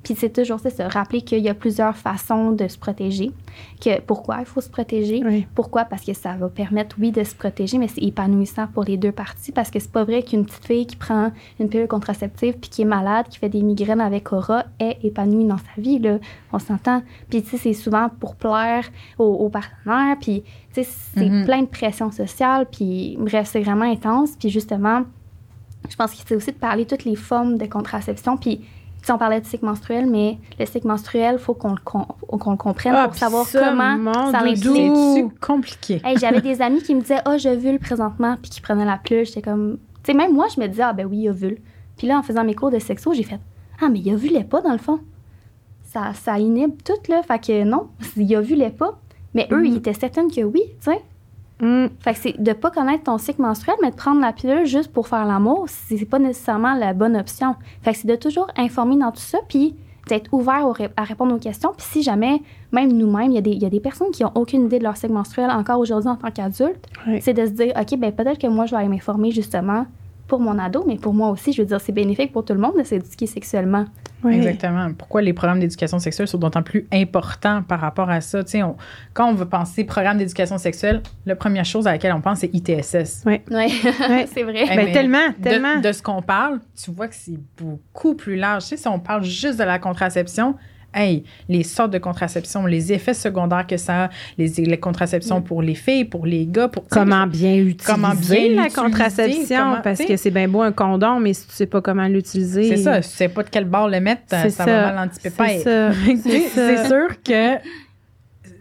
S3: Puis c'est toujours ça, se rappeler qu'il y a plusieurs façons de se protéger, que pourquoi il faut se protéger,
S1: Oui.
S3: pourquoi? Parce que ça va permettre, oui, de se protéger, mais c'est épanouissant pour les deux parties parce que c'est pas vrai qu'une petite fille qui prend une pilule contraceptive puis qui est malade, qui fait des migraines avec aura, est épanouie dans sa vie, là. On s'entend. Puis, tu sais, c'est souvent pour plaire aux, aux partenaires, puis, tu sais, c'est
S2: Mhm.
S3: plein de pression sociale, puis, bref, c'est vraiment intense. Puis, justement, je pense que c'est aussi de parler toutes les formes de contraception, puis on parlait de cycle menstruel, mais le cycle menstruel, il faut qu'on le, com- le comprenne
S1: Ah,
S3: pour savoir comment ça l'implique.
S2: C'est compliqué?
S3: Hey, j'avais des amis qui me disaient Ah, je ovule présentement, puis qui prenaient la pilule. J'étais comme. Tu sais, même moi, je me disais Ah, ben oui, ovule. Puis là, en faisant mes cours de sexo, j'ai fait Ah, mais il ovulait pas, dans le fond. Ça, ça inhibe tout, là. Fait que non, il ovulait pas. Mais eux,
S1: Mhm.
S3: ils étaient certaines que oui, tu sais.
S1: Mm.
S3: Fait que c'est de pas connaître ton cycle menstruel, mais de prendre la pilule juste pour faire l'amour, c'est pas nécessairement la bonne option. Fait que c'est de toujours informer dans tout ça, puis d'être ouvert au à répondre aux questions. Puis si jamais, même nous-mêmes, il y, a des- il y a des personnes qui ont aucune idée de leur cycle menstruel encore aujourd'hui en tant qu'adultes,
S1: Oui.
S3: c'est de se dire, OK, ben peut-être que moi, je vais aller m'informer justement pour mon ado, mais pour moi aussi, je veux dire, c'est bénéfique pour tout le monde de s'éduquer sexuellement.
S1: Oui.
S2: Exactement. Pourquoi les programmes d'éducation sexuelle sont d'autant plus importants par rapport à ça? Tu sais, on- quand on veut penser programme d'éducation sexuelle, la première chose à laquelle on pense, c'est ITSS.
S3: Oui,
S1: Ouais.
S3: c'est vrai.
S1: Ben,
S2: mais
S1: tellement,
S2: de-
S1: tellement.
S2: De, ce qu'on parle, tu vois que c'est beaucoup plus large. Tu sais, si on parle juste de la contraception, hey, les sortes de contraception, les effets secondaires que ça a, les, les contraceptions pour les filles, pour les gars, pour
S1: Comment bien utiliser
S2: Comment bien
S1: la contraception,
S2: comment-
S1: parce que c'est bien beau un condom, mais si tu sais pas comment l'utiliser.
S2: C'est ça, si tu sais pas de quel bord le mettre, ça,
S1: ça.
S2: va mal sais,
S1: C'est
S2: sûr que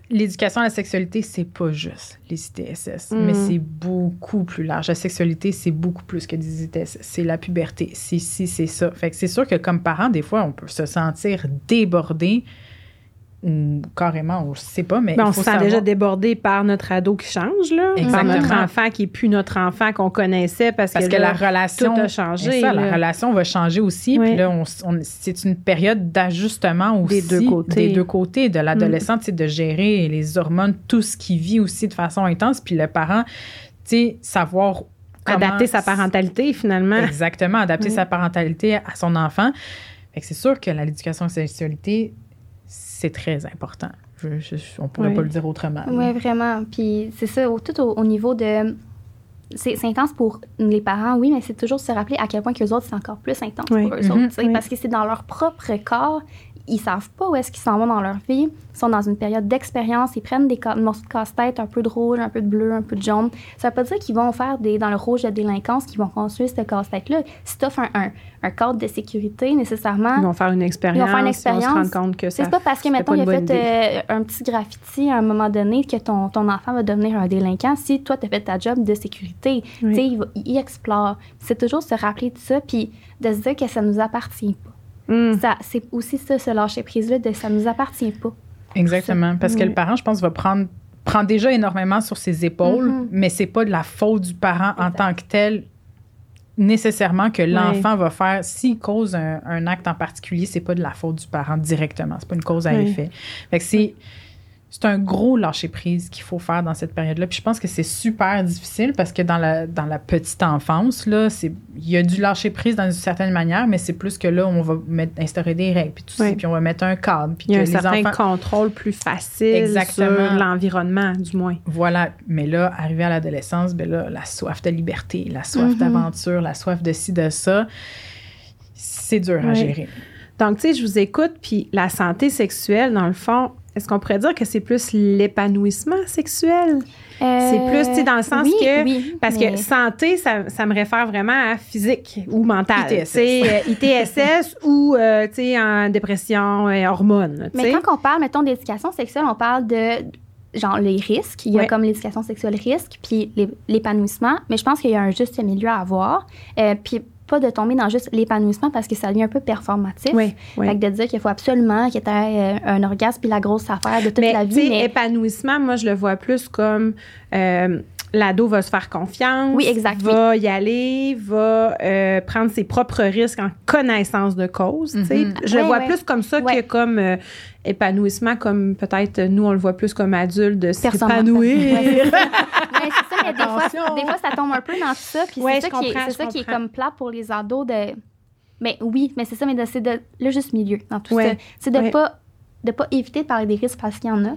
S2: l'éducation à la sexualité, c'est pas juste les ITSS,
S1: Mm.
S2: mais c'est beaucoup plus large. La sexualité, c'est beaucoup plus que des ITSS. C'est la puberté, c'est ci, c'est ça. Fait que c'est sûr que comme parent, des fois, on peut se sentir débordé. Ou carrément, on ne sait pas, mais
S1: Ben, on se sent déjà débordé par notre ado qui change, là. Par
S2: Exactement.
S1: notre enfant qui n'est plus notre enfant qu'on connaissait parce,
S2: Parce que,
S1: là,
S2: la relation
S1: tout a changé,
S2: c'est ça, la relation va changer aussi.
S1: Oui.
S2: Puis là, on, on- c'est une période d'ajustement aussi
S1: Des deux côtés. Mm.
S2: des deux côtés de l'adolescent, tu sais, de gérer les hormones, tout ce qui vit aussi de façon intense. Puis le parent, tu sais, savoir
S1: adapter sa parentalité, finalement.
S2: Exactement, adapter
S1: Oui.
S2: sa parentalité à son enfant. Fait que c'est sûr que l'éducation à la sexualité, c'est très important. Je, je- on pourrait
S1: Oui.
S2: pas le dire autrement.
S3: Oui, vraiment. Puis c'est ça, au- tout au, au niveau de. C'est intense pour les parents, oui, mais c'est toujours se rappeler à quel point que les autres, c'est encore plus intense
S1: Oui.
S3: pour eux autres.
S1: Oui.
S3: Parce que c'est dans leur propre corps. Ils savent pas où est-ce qu'ils s'en vont dans leur vie. Ils sont dans une période d'expérience. Ils prennent des morceaux de casse-tête, un peu de rouge, un peu de bleu, un peu de jaune. Ça veut pas dire qu'ils vont faire des, dans le rouge de délinquance, qu'ils vont construire cette casse-tête-là. Si tu offres un, un, un cadre de sécurité, nécessairement,
S1: Ils vont faire une expérience.
S3: Ils vont faire une
S1: On se
S3: expérience.
S1: rend compte que ça.
S3: c'est pas parce que, mettons, il a fait euh, un petit graffiti à un moment donné que ton, ton enfant va devenir un délinquant. Si toi, tu as fait ta job de sécurité,
S1: Oui.
S3: tu sais, il, il explore. C'est toujours se rappeler de ça, puis de se dire que ça nous appartient pas.
S1: Hum.
S3: Ça, c'est aussi ça, ce lâcher-prise-là, de ça nous appartient pas.
S2: Exactement. Parce que le parent, je pense, va prendre prend déjà énormément sur ses épaules,
S3: Mhm.
S2: mais c'est pas de la faute du parent en tant que tel nécessairement que l'enfant va faire s'il cause un, un acte en particulier c'est pas de la faute du parent directement c'est pas une cause à
S1: Oui.
S2: effet fait que c'est c'est un gros lâcher prise qu'il faut faire dans cette période-là. Puis je pense que c'est super difficile parce que dans la, dans la petite enfance, là, c'est, il y a du lâcher prise dans une certaine manière, mais c'est plus que là, on va mettre, instaurer des règles, puis tout ça, puis on va mettre un cadre. Puis
S1: Il y a un certain
S2: enfants-
S1: contrôle plus facile
S2: Exactement.
S1: sur l'environnement, du moins.
S2: Voilà. Mais là, arrivé à l'adolescence, ben là, la soif de liberté, la soif
S3: Mhm.
S2: d'aventure, la soif de ci, de ça, c'est dur à gérer.
S1: Donc, tu sais, je vous écoute, puis la santé sexuelle, dans le fond, est-ce qu'on pourrait dire que c'est plus l'épanouissement sexuel? C'est plus, tu sais, dans le sens
S3: oui,
S1: que-
S3: oui,
S1: Parce
S3: mais-
S1: que santé, ça, ça me réfère vraiment à physique ou mental.
S2: ITSS.
S1: Sais, euh, ITSS ou, euh, tu sais, en dépression, et hormones. tu
S3: Mais quand on parle, mettons, d'éducation sexuelle, on parle de genre les risques. Il y a
S1: Ouais.
S3: comme l'éducation sexuelle risque, puis l'é- l'épanouissement. Mais je pense qu'il y a un juste milieu à avoir. Euh, puis pas de tomber dans juste l'épanouissement parce que ça devient un peu performatif.
S1: Oui, oui.
S3: Fait que de dire qu'il faut absolument qu'il y ait euh, un orgasme puis la grosse affaire de toute
S1: mais,
S3: la vie. Mais
S1: épanouissement, moi, je le vois plus comme euh, l'ado va se faire confiance.
S3: Oui, exact,
S1: Va y aller, va euh, prendre ses propres risques en connaissance de cause.
S2: Mhm.
S1: Je le vois
S3: ouais.
S1: plus comme ça
S3: Ouais.
S1: que comme euh, épanouissement, comme peut-être nous, on le voit plus comme adulte de s'épanouir.
S3: Des fois, des fois, ça tombe un peu dans tout ça. Puis
S1: Ouais,
S3: c'est ça, qui est, ça qui est comme plate pour les ados de. Mais oui, mais c'est ça, mais de- c'est de le juste milieu dans tout
S1: Ouais.
S3: ça. C'est de
S1: Ouais.
S3: pas de pas éviter de parler des risques parce qu'il y en a.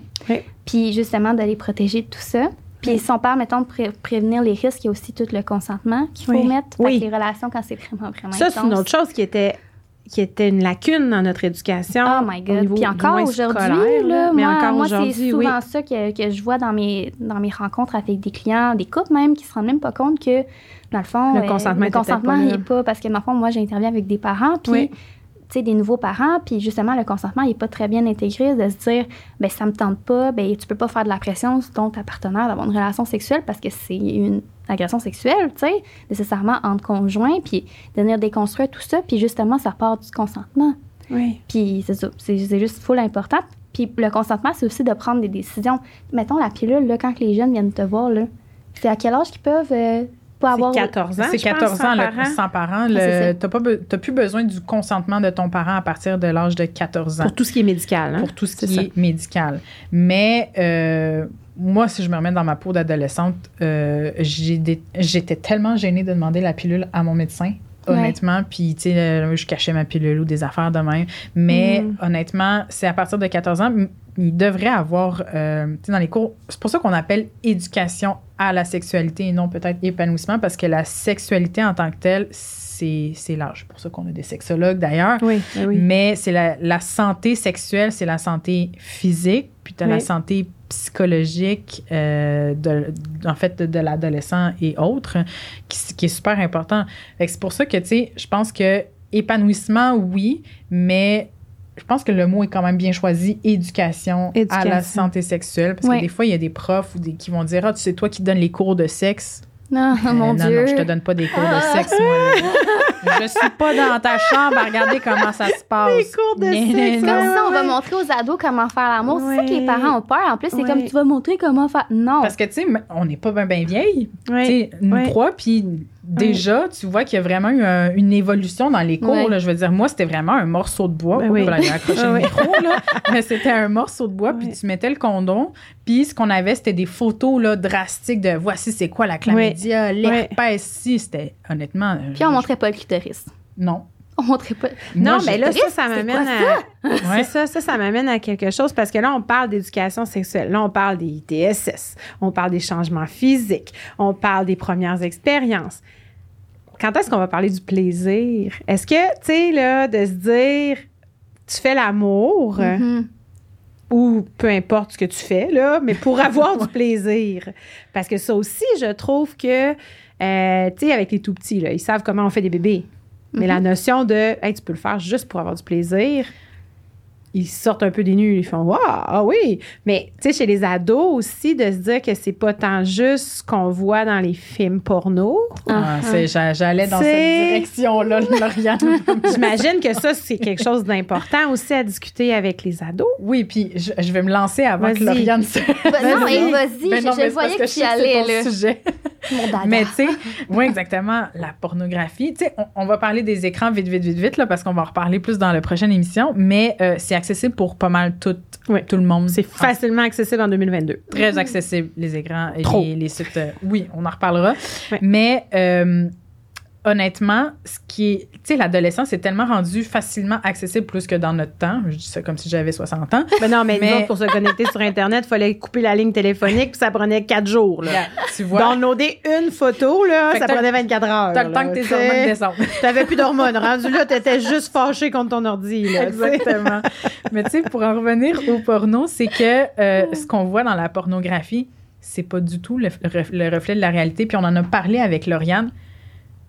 S3: Puis justement de les protéger de tout ça. Puis si on parle, mettons, de pré- prévenir les risques, il y a aussi tout le consentement qu'il faut
S1: Oui.
S3: mettre. Fait
S1: Oui.
S3: que les relations, quand c'est vraiment, vraiment
S1: Ça, c'est une autre chose qui était qui était une lacune dans notre éducation.
S3: Oh my
S1: au
S3: God.
S1: niveau
S3: Puis encore aujourd'hui,
S1: scolaire,
S3: là,
S1: mais
S3: moi,
S1: encore
S3: moi c'est
S1: oui.
S3: souvent ça que, que je vois dans mes, dans mes rencontres avec des clients, des couples même, qui se rendent même pas compte que, dans le fond,
S1: Le consentement
S3: le
S1: était peut-être
S3: consentement
S1: pas
S3: n'est pas... Parce que, dans le fond, moi, j'interviens avec des parents, puis...
S1: Oui.
S3: Tu sais, des nouveaux parents, puis justement, le consentement n'est pas très bien intégré, de se dire, ben ça me tente pas, ben tu peux pas faire de la pression sur ton partenaire d'avoir une relation sexuelle parce que c'est une agression sexuelle, tu sais, nécessairement entre conjoints, puis de venir déconstruire tout ça, puis justement, ça part du consentement.
S1: Oui.
S3: Puis c'est ça, c'est c'est juste full important. Puis le consentement, c'est aussi de prendre des décisions. Mettons la pilule, là, quand les jeunes viennent te voir, là, c'est à quel âge qu'ils peuvent euh, pas avoir...
S1: C'est 14 ans.
S2: C'est
S1: je pense,
S2: 14 ans,
S1: sans
S2: le,
S1: parents.
S2: sans parents. Le, t'as, be- plus besoin du consentement de ton parent à partir de l'âge de 14 ans.
S1: Pour tout ce qui est médical. hein.
S2: pour tout ce
S1: C'est
S2: qui
S1: ça.
S2: est médical. Mais euh, moi, si je me remets dans ma peau d'adolescente, euh, j'étais tellement gênée de demander la pilule à mon médecin.
S3: Ouais.
S2: Honnêtement, puis tu sais, je cachais ma pilule ou des affaires de même. Mais
S1: Mm.
S2: honnêtement, c'est à partir de 14 ans, il devrait avoir, euh, tu sais, dans les cours, c'est pour ça qu'on appelle éducation à la sexualité et non peut-être épanouissement, parce que la sexualité en tant que telle, c'est c'est large. C'est pour ça qu'on a des sexologues d'ailleurs.
S1: Oui, oui, oui.
S2: Mais c'est la, la santé sexuelle, c'est la santé physique, puis tu as la santé psychologique, euh, de, en fait, de, de l'adolescent et autres, qui, qui est super important. C'est pour ça que, tu sais, je pense que épanouissement, oui, mais je pense que le mot est quand même bien choisi, éducation, à la santé sexuelle. Parce que des fois, il y a des profs ou des, qui vont dire Ah, tu sais, toi qui donnes les cours de sexe.
S3: Non,
S2: Euh,
S3: mon
S2: non,
S3: Dieu.
S2: non, je te donne pas des cours de sexe, moi. Je suis pas dans ta chambre à regarder comment ça se passe.
S1: Les cours de
S2: Mais
S1: sexe,
S2: non.
S3: Comme ça, on va montrer aux ados comment faire l'amour. C'est ça que les parents ont peur. En plus, c'est comme tu vas montrer comment faire. Non.
S2: Parce que, tu sais, on n'est pas bien ben vieilles.
S1: Ouais.
S2: Tu sais, nous trois, puis déjà, tu vois qu'il y a vraiment eu un- une évolution dans les cours.
S3: Ouais.
S2: là. Je veux dire, moi, c'était vraiment un morceau de bois.
S1: Ben oui.
S2: le micro, là. Mais c'était un morceau de bois, puis tu mettais le condom. Puis ce qu'on avait, c'était des photos là, drastiques de voici c'est quoi la chlamydia, l'herpès. Si, c'était honnêtement. euh,
S3: Puis on
S2: je-
S3: montrait pas le clitoris.
S2: Non.
S3: On pas.
S1: Non, mais là, ça, ça m'amène à.
S2: Ouais.
S1: Ça, ça, ça m'amène à quelque chose parce que là, on parle d'éducation sexuelle. Là, on parle des ITSS. On parle des changements physiques. On parle des premières expériences. Quand est-ce qu'on va parler du plaisir? Est-ce que, tu sais, là, de se dire, tu fais l'amour
S3: Mhm.
S1: ou peu importe ce que tu fais, là, mais pour avoir du plaisir. Parce que ça aussi, je trouve que, euh, tu sais, avec les tout petits, là, ils savent comment on fait des bébés. Mais la notion de, hey, tu peux le faire juste pour avoir du plaisir, ils sortent un peu des nues, ils font, waouh, ah oui. Mais, tu sais, chez les ados aussi, de se dire que c'est pas tant juste ce qu'on voit dans les films porno.
S2: Ah, c'est- j'a- J'allais dans cette direction-là, Lauriane.
S1: J'imagine que ça, c'est quelque chose d'important aussi à discuter avec les ados.
S2: Oui, puis je, je vais me lancer avant
S1: Vas-y.
S2: que Lauriane se.
S3: Bah, non,
S1: Vas-y.
S3: mais vas-y,
S2: Ben
S3: je, voyais
S2: parce
S3: que tu allais, là.
S2: ton sujet.
S3: Mon dada.
S2: Mais tu sais, oui, exactement, la pornographie. Tu sais, on, on va parler des écrans vite, vite, vite, vite, là, parce qu'on va en reparler plus dans la prochaine émission, mais euh, c'est accessible pour pas mal tout,
S1: Oui.
S2: tout le monde.
S1: C'est facilement accessible en 2022.
S2: Très accessible, les écrans et
S1: Trop.
S2: les, les sites. euh, oui, on en reparlera. Mais euh, honnêtement, ce qui est. Tu sais, l'adolescence est tellement rendu facilement accessible plus que dans notre temps. Je dis ça comme si j'avais 60 ans.
S1: Mais non, mais, nous
S2: Mais-
S1: autres, pour se connecter sur Internet, il fallait couper la ligne téléphonique, puis ça prenait quatre jours. Là.
S2: tu vois.
S1: Downloader une photo, là,
S2: Fait
S1: ça prenait 24 heures.
S2: T'as le temps
S1: là,
S2: que tes hormones descendent.
S1: T'avais plus d'hormones. Rendu là, t'étais juste fâché contre ton ordi. Là.
S2: Exactement. Mais tu sais, pour en revenir au porno, c'est que euh, ce qu'on voit dans la pornographie, c'est pas du tout le, le reflet de la réalité. Puis on en a parlé avec Lauriane.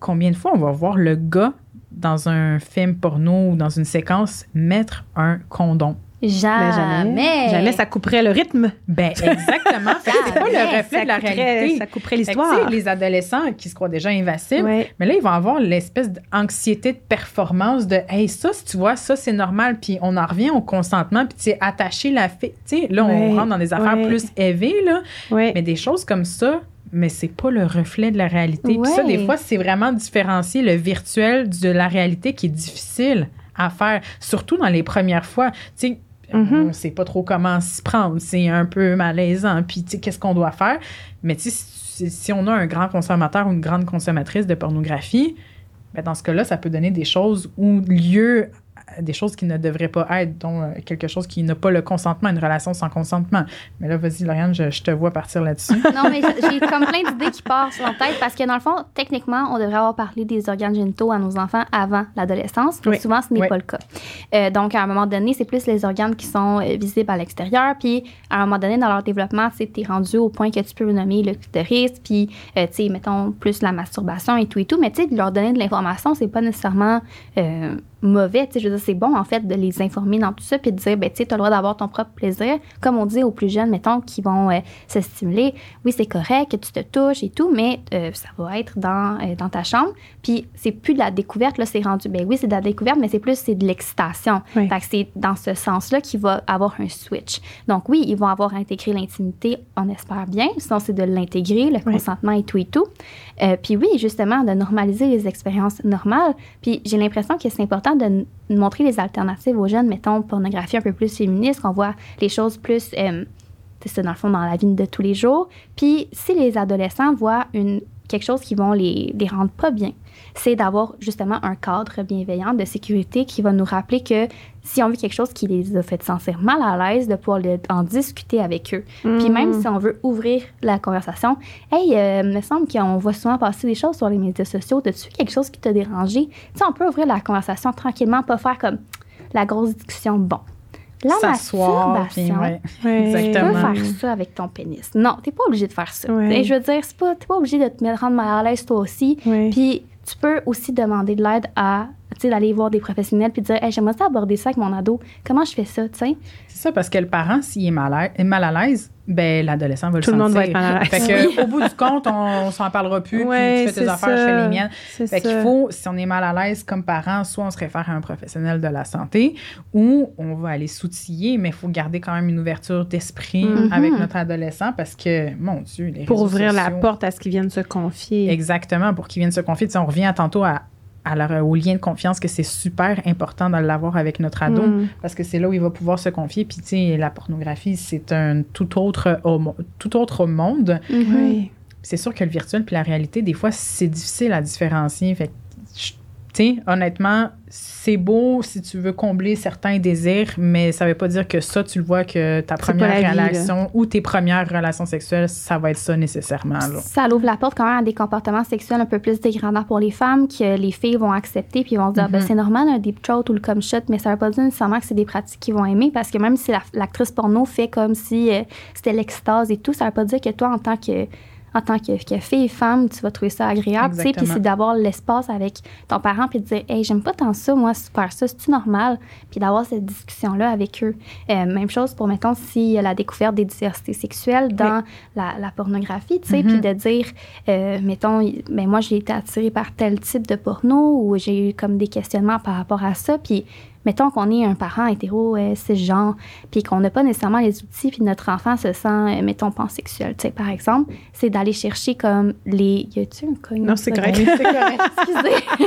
S2: Combien de fois on va voir le gars dans un film porno ou dans une séquence mettre un condom?
S3: Jamais.
S1: Ben, jamais. Jamais ça couperait le rythme.
S2: Ben exactement. C'est pas le reflet
S1: ça
S2: de la
S1: couperait,
S2: réalité.
S1: Ça couperait l'histoire.
S2: sais, les adolescents qui se croient déjà invincibles,
S1: Ouais.
S2: mais là, ils vont avoir l'espèce d'anxiété de performance de Hey, ça, si tu vois, ça, c'est normal. Puis on en revient au consentement. Puis tu sais, attacher la fille. Tu sais, là, on
S1: Ouais,
S2: rentre dans des affaires
S1: ouais.
S2: plus élevées, là.
S1: Ouais.
S2: Mais des choses comme ça, mais c'est pas le reflet de la réalité. Puis ça,
S3: Ouais.
S2: des fois, c'est vraiment différencier le virtuel de la réalité qui est difficile à faire, surtout dans les premières fois. Tu sais,
S1: Mhm.
S2: on sait pas trop comment s'y prendre. C'est un peu malaisant. Puis, tu sais, qu'est-ce qu'on doit faire? Mais tu sais, si, si on a un grand consommateur ou une grande consommatrice de pornographie, ben dans ce cas-là, ça peut donner des choses ou lieu des choses qui ne devraient pas être, dont euh, quelque chose qui n'a pas le consentement, une relation sans consentement. Mais là, vas-y, Lauriane, je, je te vois partir là-dessus.
S3: Non, mais j'ai comme plein d'idées qui passent la tête parce que dans le fond, techniquement, on devrait avoir parlé des organes génitaux à nos enfants avant l'adolescence. mais
S1: Oui.
S3: Souvent, ce n'est
S2: Oui.
S3: pas le cas. Euh, donc, à un moment donné, c'est plus les organes qui sont euh, visibles à l'extérieur. Puis, à un moment donné, dans leur développement, tu es rendu au point que tu peux nommer le clitoris. Puis, euh, tu sais, mettons, plus la masturbation et tout et tout. Mais, tu sais, de leur donner de l'information, c'est pas nécessairement mauvais. Tu sais, je veux dire, c'est bon, en fait, de les informer dans tout ça. Puis de dire, ben, tu sais, tu as le droit d'avoir ton propre plaisir. Comme on dit aux plus jeunes, mettons, qui vont euh, se stimuler. Oui, c'est correct que tu te touches et tout, mais euh, ça va être dans, euh, dans ta chambre. Puis c'est plus de la découverte, là, c'est rendu, ben oui, c'est de la découverte, mais c'est plus, c'est de l'excitation.
S1: Oui.
S3: Fait que c'est dans ce sens-là qu'il va avoir un switch. Donc oui, ils vont avoir intégré l'intimité, on espère bien. Sinon, c'est de l'intégrer, le
S1: Oui.
S3: consentement et tout et tout. Euh, puis oui, justement, de normaliser les expériences normales. Puis j'ai l'impression que c'est important de montrer les alternatives aux jeunes, mettons, pornographie un peu plus féministe, qu'on voit les choses plus, euh, dans le fond, dans la vie de tous les jours. Puis si les adolescents voient une, quelque chose qui vont les, les rendre pas bien, c'est d'avoir justement un cadre bienveillant de sécurité qui va nous rappeler que si on veut quelque chose qui les a fait se sentir mal à l'aise, de pouvoir le- en discuter avec eux. Puis
S1: Mm.
S3: même si on veut ouvrir la conversation, hey, euh, me semble qu'on voit souvent passer des choses sur les médias sociaux. As-tu vu quelque chose qui t'a dérangé? Tu sais, on peut ouvrir la conversation tranquillement, pas faire comme la grosse discussion. Bon. La masturbation,
S2: ouais.
S3: Tu peux faire ça avec ton pénis. Non, t'es pas obligé de faire ça.
S1: Ouais.
S3: Et Je veux dire, c'est pas, t'es pas obligé de te mettre- rendre mal à l'aise toi aussi.
S1: Ouais.
S3: Puis tu peux aussi demander de l'aide à, d'aller voir des professionnels puis de dire, hey, j'aimerais ça aborder ça avec mon ado. Comment je fais ça, tu sais?
S2: C'est ça, parce que le parent, s'il est mal à, est mal à l'aise, ben l'adolescent va le
S1: Tout le
S2: sentir.
S1: monde va être mal à l'aise.
S2: Fait que, au bout du compte, on, s'en parlera plus.
S1: Ouais,
S2: puis tu fais tes
S1: c'est
S2: affaires, je
S1: ça.
S2: fais les miennes. Fait qu'il
S1: ça.
S2: faut, si on est mal à l'aise comme parent, soit on se réfère à un professionnel de la santé ou on va aller s'outiller, mais il faut garder quand même une ouverture d'esprit
S1: Mhm.
S2: avec notre adolescent parce que, mon Dieu, les
S1: Pour ouvrir la porte à ce qu'ils viennent se confier.
S2: Exactement, pour qu'ils viennent se confier. On revient à tantôt à, à leur- au lien de confiance que c'est super important de l'avoir avec notre ado
S1: Mm.
S2: parce que c'est là où il va pouvoir se confier. Puis, tu sais, la pornographie, c'est un tout autre, homo- tout autre monde.
S1: Oui.
S2: C'est sûr que le virtuel puis la réalité, des fois, c'est difficile à différencier. Fait tu sais, honnêtement, c'est beau si tu veux combler certains désirs, mais ça veut pas dire que ça, tu le vois que ta première
S1: là.
S2: relation ou tes premières relations sexuelles, ça va être ça nécessairement. Là.
S3: Ça ouvre la porte quand même à des comportements sexuels un peu plus dégradants pour les femmes que les filles vont accepter puis vont se dire ben, c'est normal un deep throat ou le cum shot mais ça veut pas dire nécessairement que c'est des pratiques qu'ils vont aimer parce que même si la- l'actrice porno fait comme si euh, c'était l'extase et tout ça veut pas dire que toi en tant que en tant que, que fille et femme, tu vas trouver ça agréable, tu sais, puis c'est d'avoir l'espace avec ton parent, puis de dire, hey, j'aime pas tant ça, moi, faire ça, c'est-tu normal? Puis d'avoir cette discussion-là avec eux. Euh, même chose pour, mettons, a la découverte des diversités sexuelles dans la, la pornographie, tu sais,
S2: Mhm.
S3: puis de dire, euh, mettons, ben moi, j'ai été attirée par tel type de porno ou j'ai eu comme des questionnements par rapport à ça, puis mettons qu'on est un parent hétéro euh, cisgenre, puis qu'on n'a pas nécessairement les outils, puis notre enfant se sent, euh, mettons, pansexuel, tu sais, par exemple, c'est d'aller chercher comme les... Y a-tu un cognon?
S1: Non, c'est correct.
S2: C'est correct.
S3: Excusez.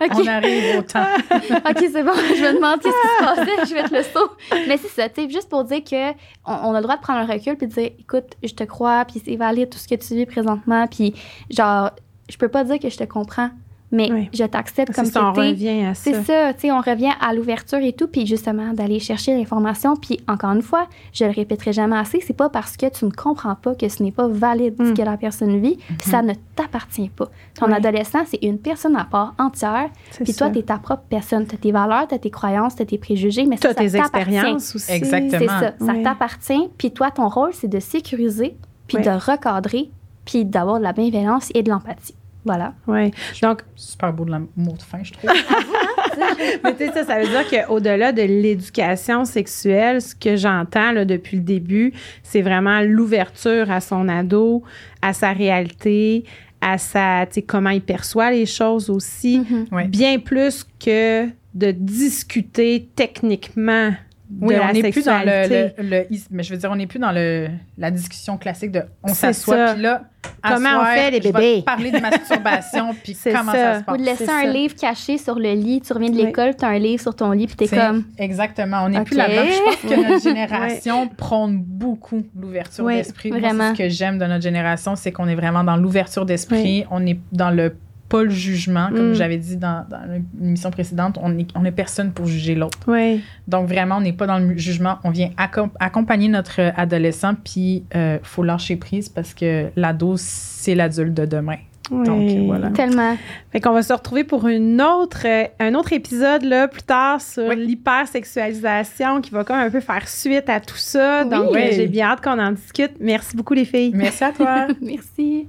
S3: OK.
S2: On arrive au temps.
S3: OK, c'est bon. Je me demande qu'est-ce qui se passait. Je vais te le saut. Mais c'est ça, tu sais, juste pour dire que on, on a le droit de prendre un recul puis de dire, écoute, je te crois, puis c'est valide tout ce que tu vis présentement, puis genre, je peux pas dire que je te comprends, mais
S1: Oui.
S3: je t'accepte comme
S1: C'est ça, on
S3: tu es.
S1: revient à ça.
S3: C'est ça, tu sais, on revient à l'ouverture et tout, puis justement d'aller chercher l'information. Puis encore une fois, je le répéterai jamais assez, c'est pas parce que tu ne comprends pas que ce n'est pas valide ce
S1: Mm.
S3: que la personne vit, puis ça ne t'appartient pas. Ton
S1: Oui.
S3: adolescent, c'est une personne à part entière, puis toi, tu es ta propre personne. Tu as tes valeurs, tu as tes croyances, tu as tes préjugés, mais ça, ça
S1: tes
S3: t'appartient.
S1: expériences aussi.
S2: Exactement.
S3: C'est ça, ça t'appartient. Puis toi, ton rôle, c'est de sécuriser, puis de recadrer, puis d'avoir de la bienveillance et de l'empathie. Voilà.
S1: Oui. Donc,
S2: Super beau de la mot de fin, je trouve.
S1: Mais tu sais, ça, ça veut dire qu'au-delà de l'éducation sexuelle, ce que j'entends là, depuis le début, c'est vraiment l'ouverture à son ado, à sa réalité, à sa, tu sais, comment il perçoit les choses aussi,
S3: Mhm.
S2: Ouais.
S1: bien plus que de discuter techniquement
S2: Oui, on n'est plus dans le, le- le- Mais je veux dire, on n'est plus dans le, la discussion classique de on s'assoit, puis là,
S1: Comment on fait, les
S2: je vais
S1: bébés?
S2: parler de masturbation, puis comment
S1: ça.
S2: ça, se passe.
S3: Ou de laisser un
S1: ça.
S3: livre caché sur le lit. Tu reviens de
S1: Oui.
S3: l'école, tu as un livre sur ton lit, puis t'es comme.
S2: Exactement. On n'est plus là-dedans. Je pense que notre génération prône beaucoup l'ouverture
S1: Oui,
S2: d'esprit. Moi. C'est ce que j'aime de notre génération, c'est qu'on est vraiment dans l'ouverture d'esprit. On est dans le pas le jugement, comme
S1: Mm.
S2: j'avais dit dans, dans l'émission précédente. On est, on est personne pour juger l'autre.
S1: Oui.
S2: Donc vraiment, on n'est pas dans le jugement. On vient accom- accompagner notre adolescent, puis il faut lâcher prise parce que l'ado, c'est l'adulte de demain. Donc,
S1: oui.
S2: voilà.
S3: Tellement.
S1: Fait qu'on va se retrouver pour une autre, euh, un autre épisode là, plus tard sur
S2: Oui.
S1: l'hypersexualisation qui va comme un peu faire suite à tout ça. Donc,
S3: Oui.
S1: euh, j'ai bien hâte qu'on en discute. Merci beaucoup, les filles.
S2: Merci à toi.
S3: Merci.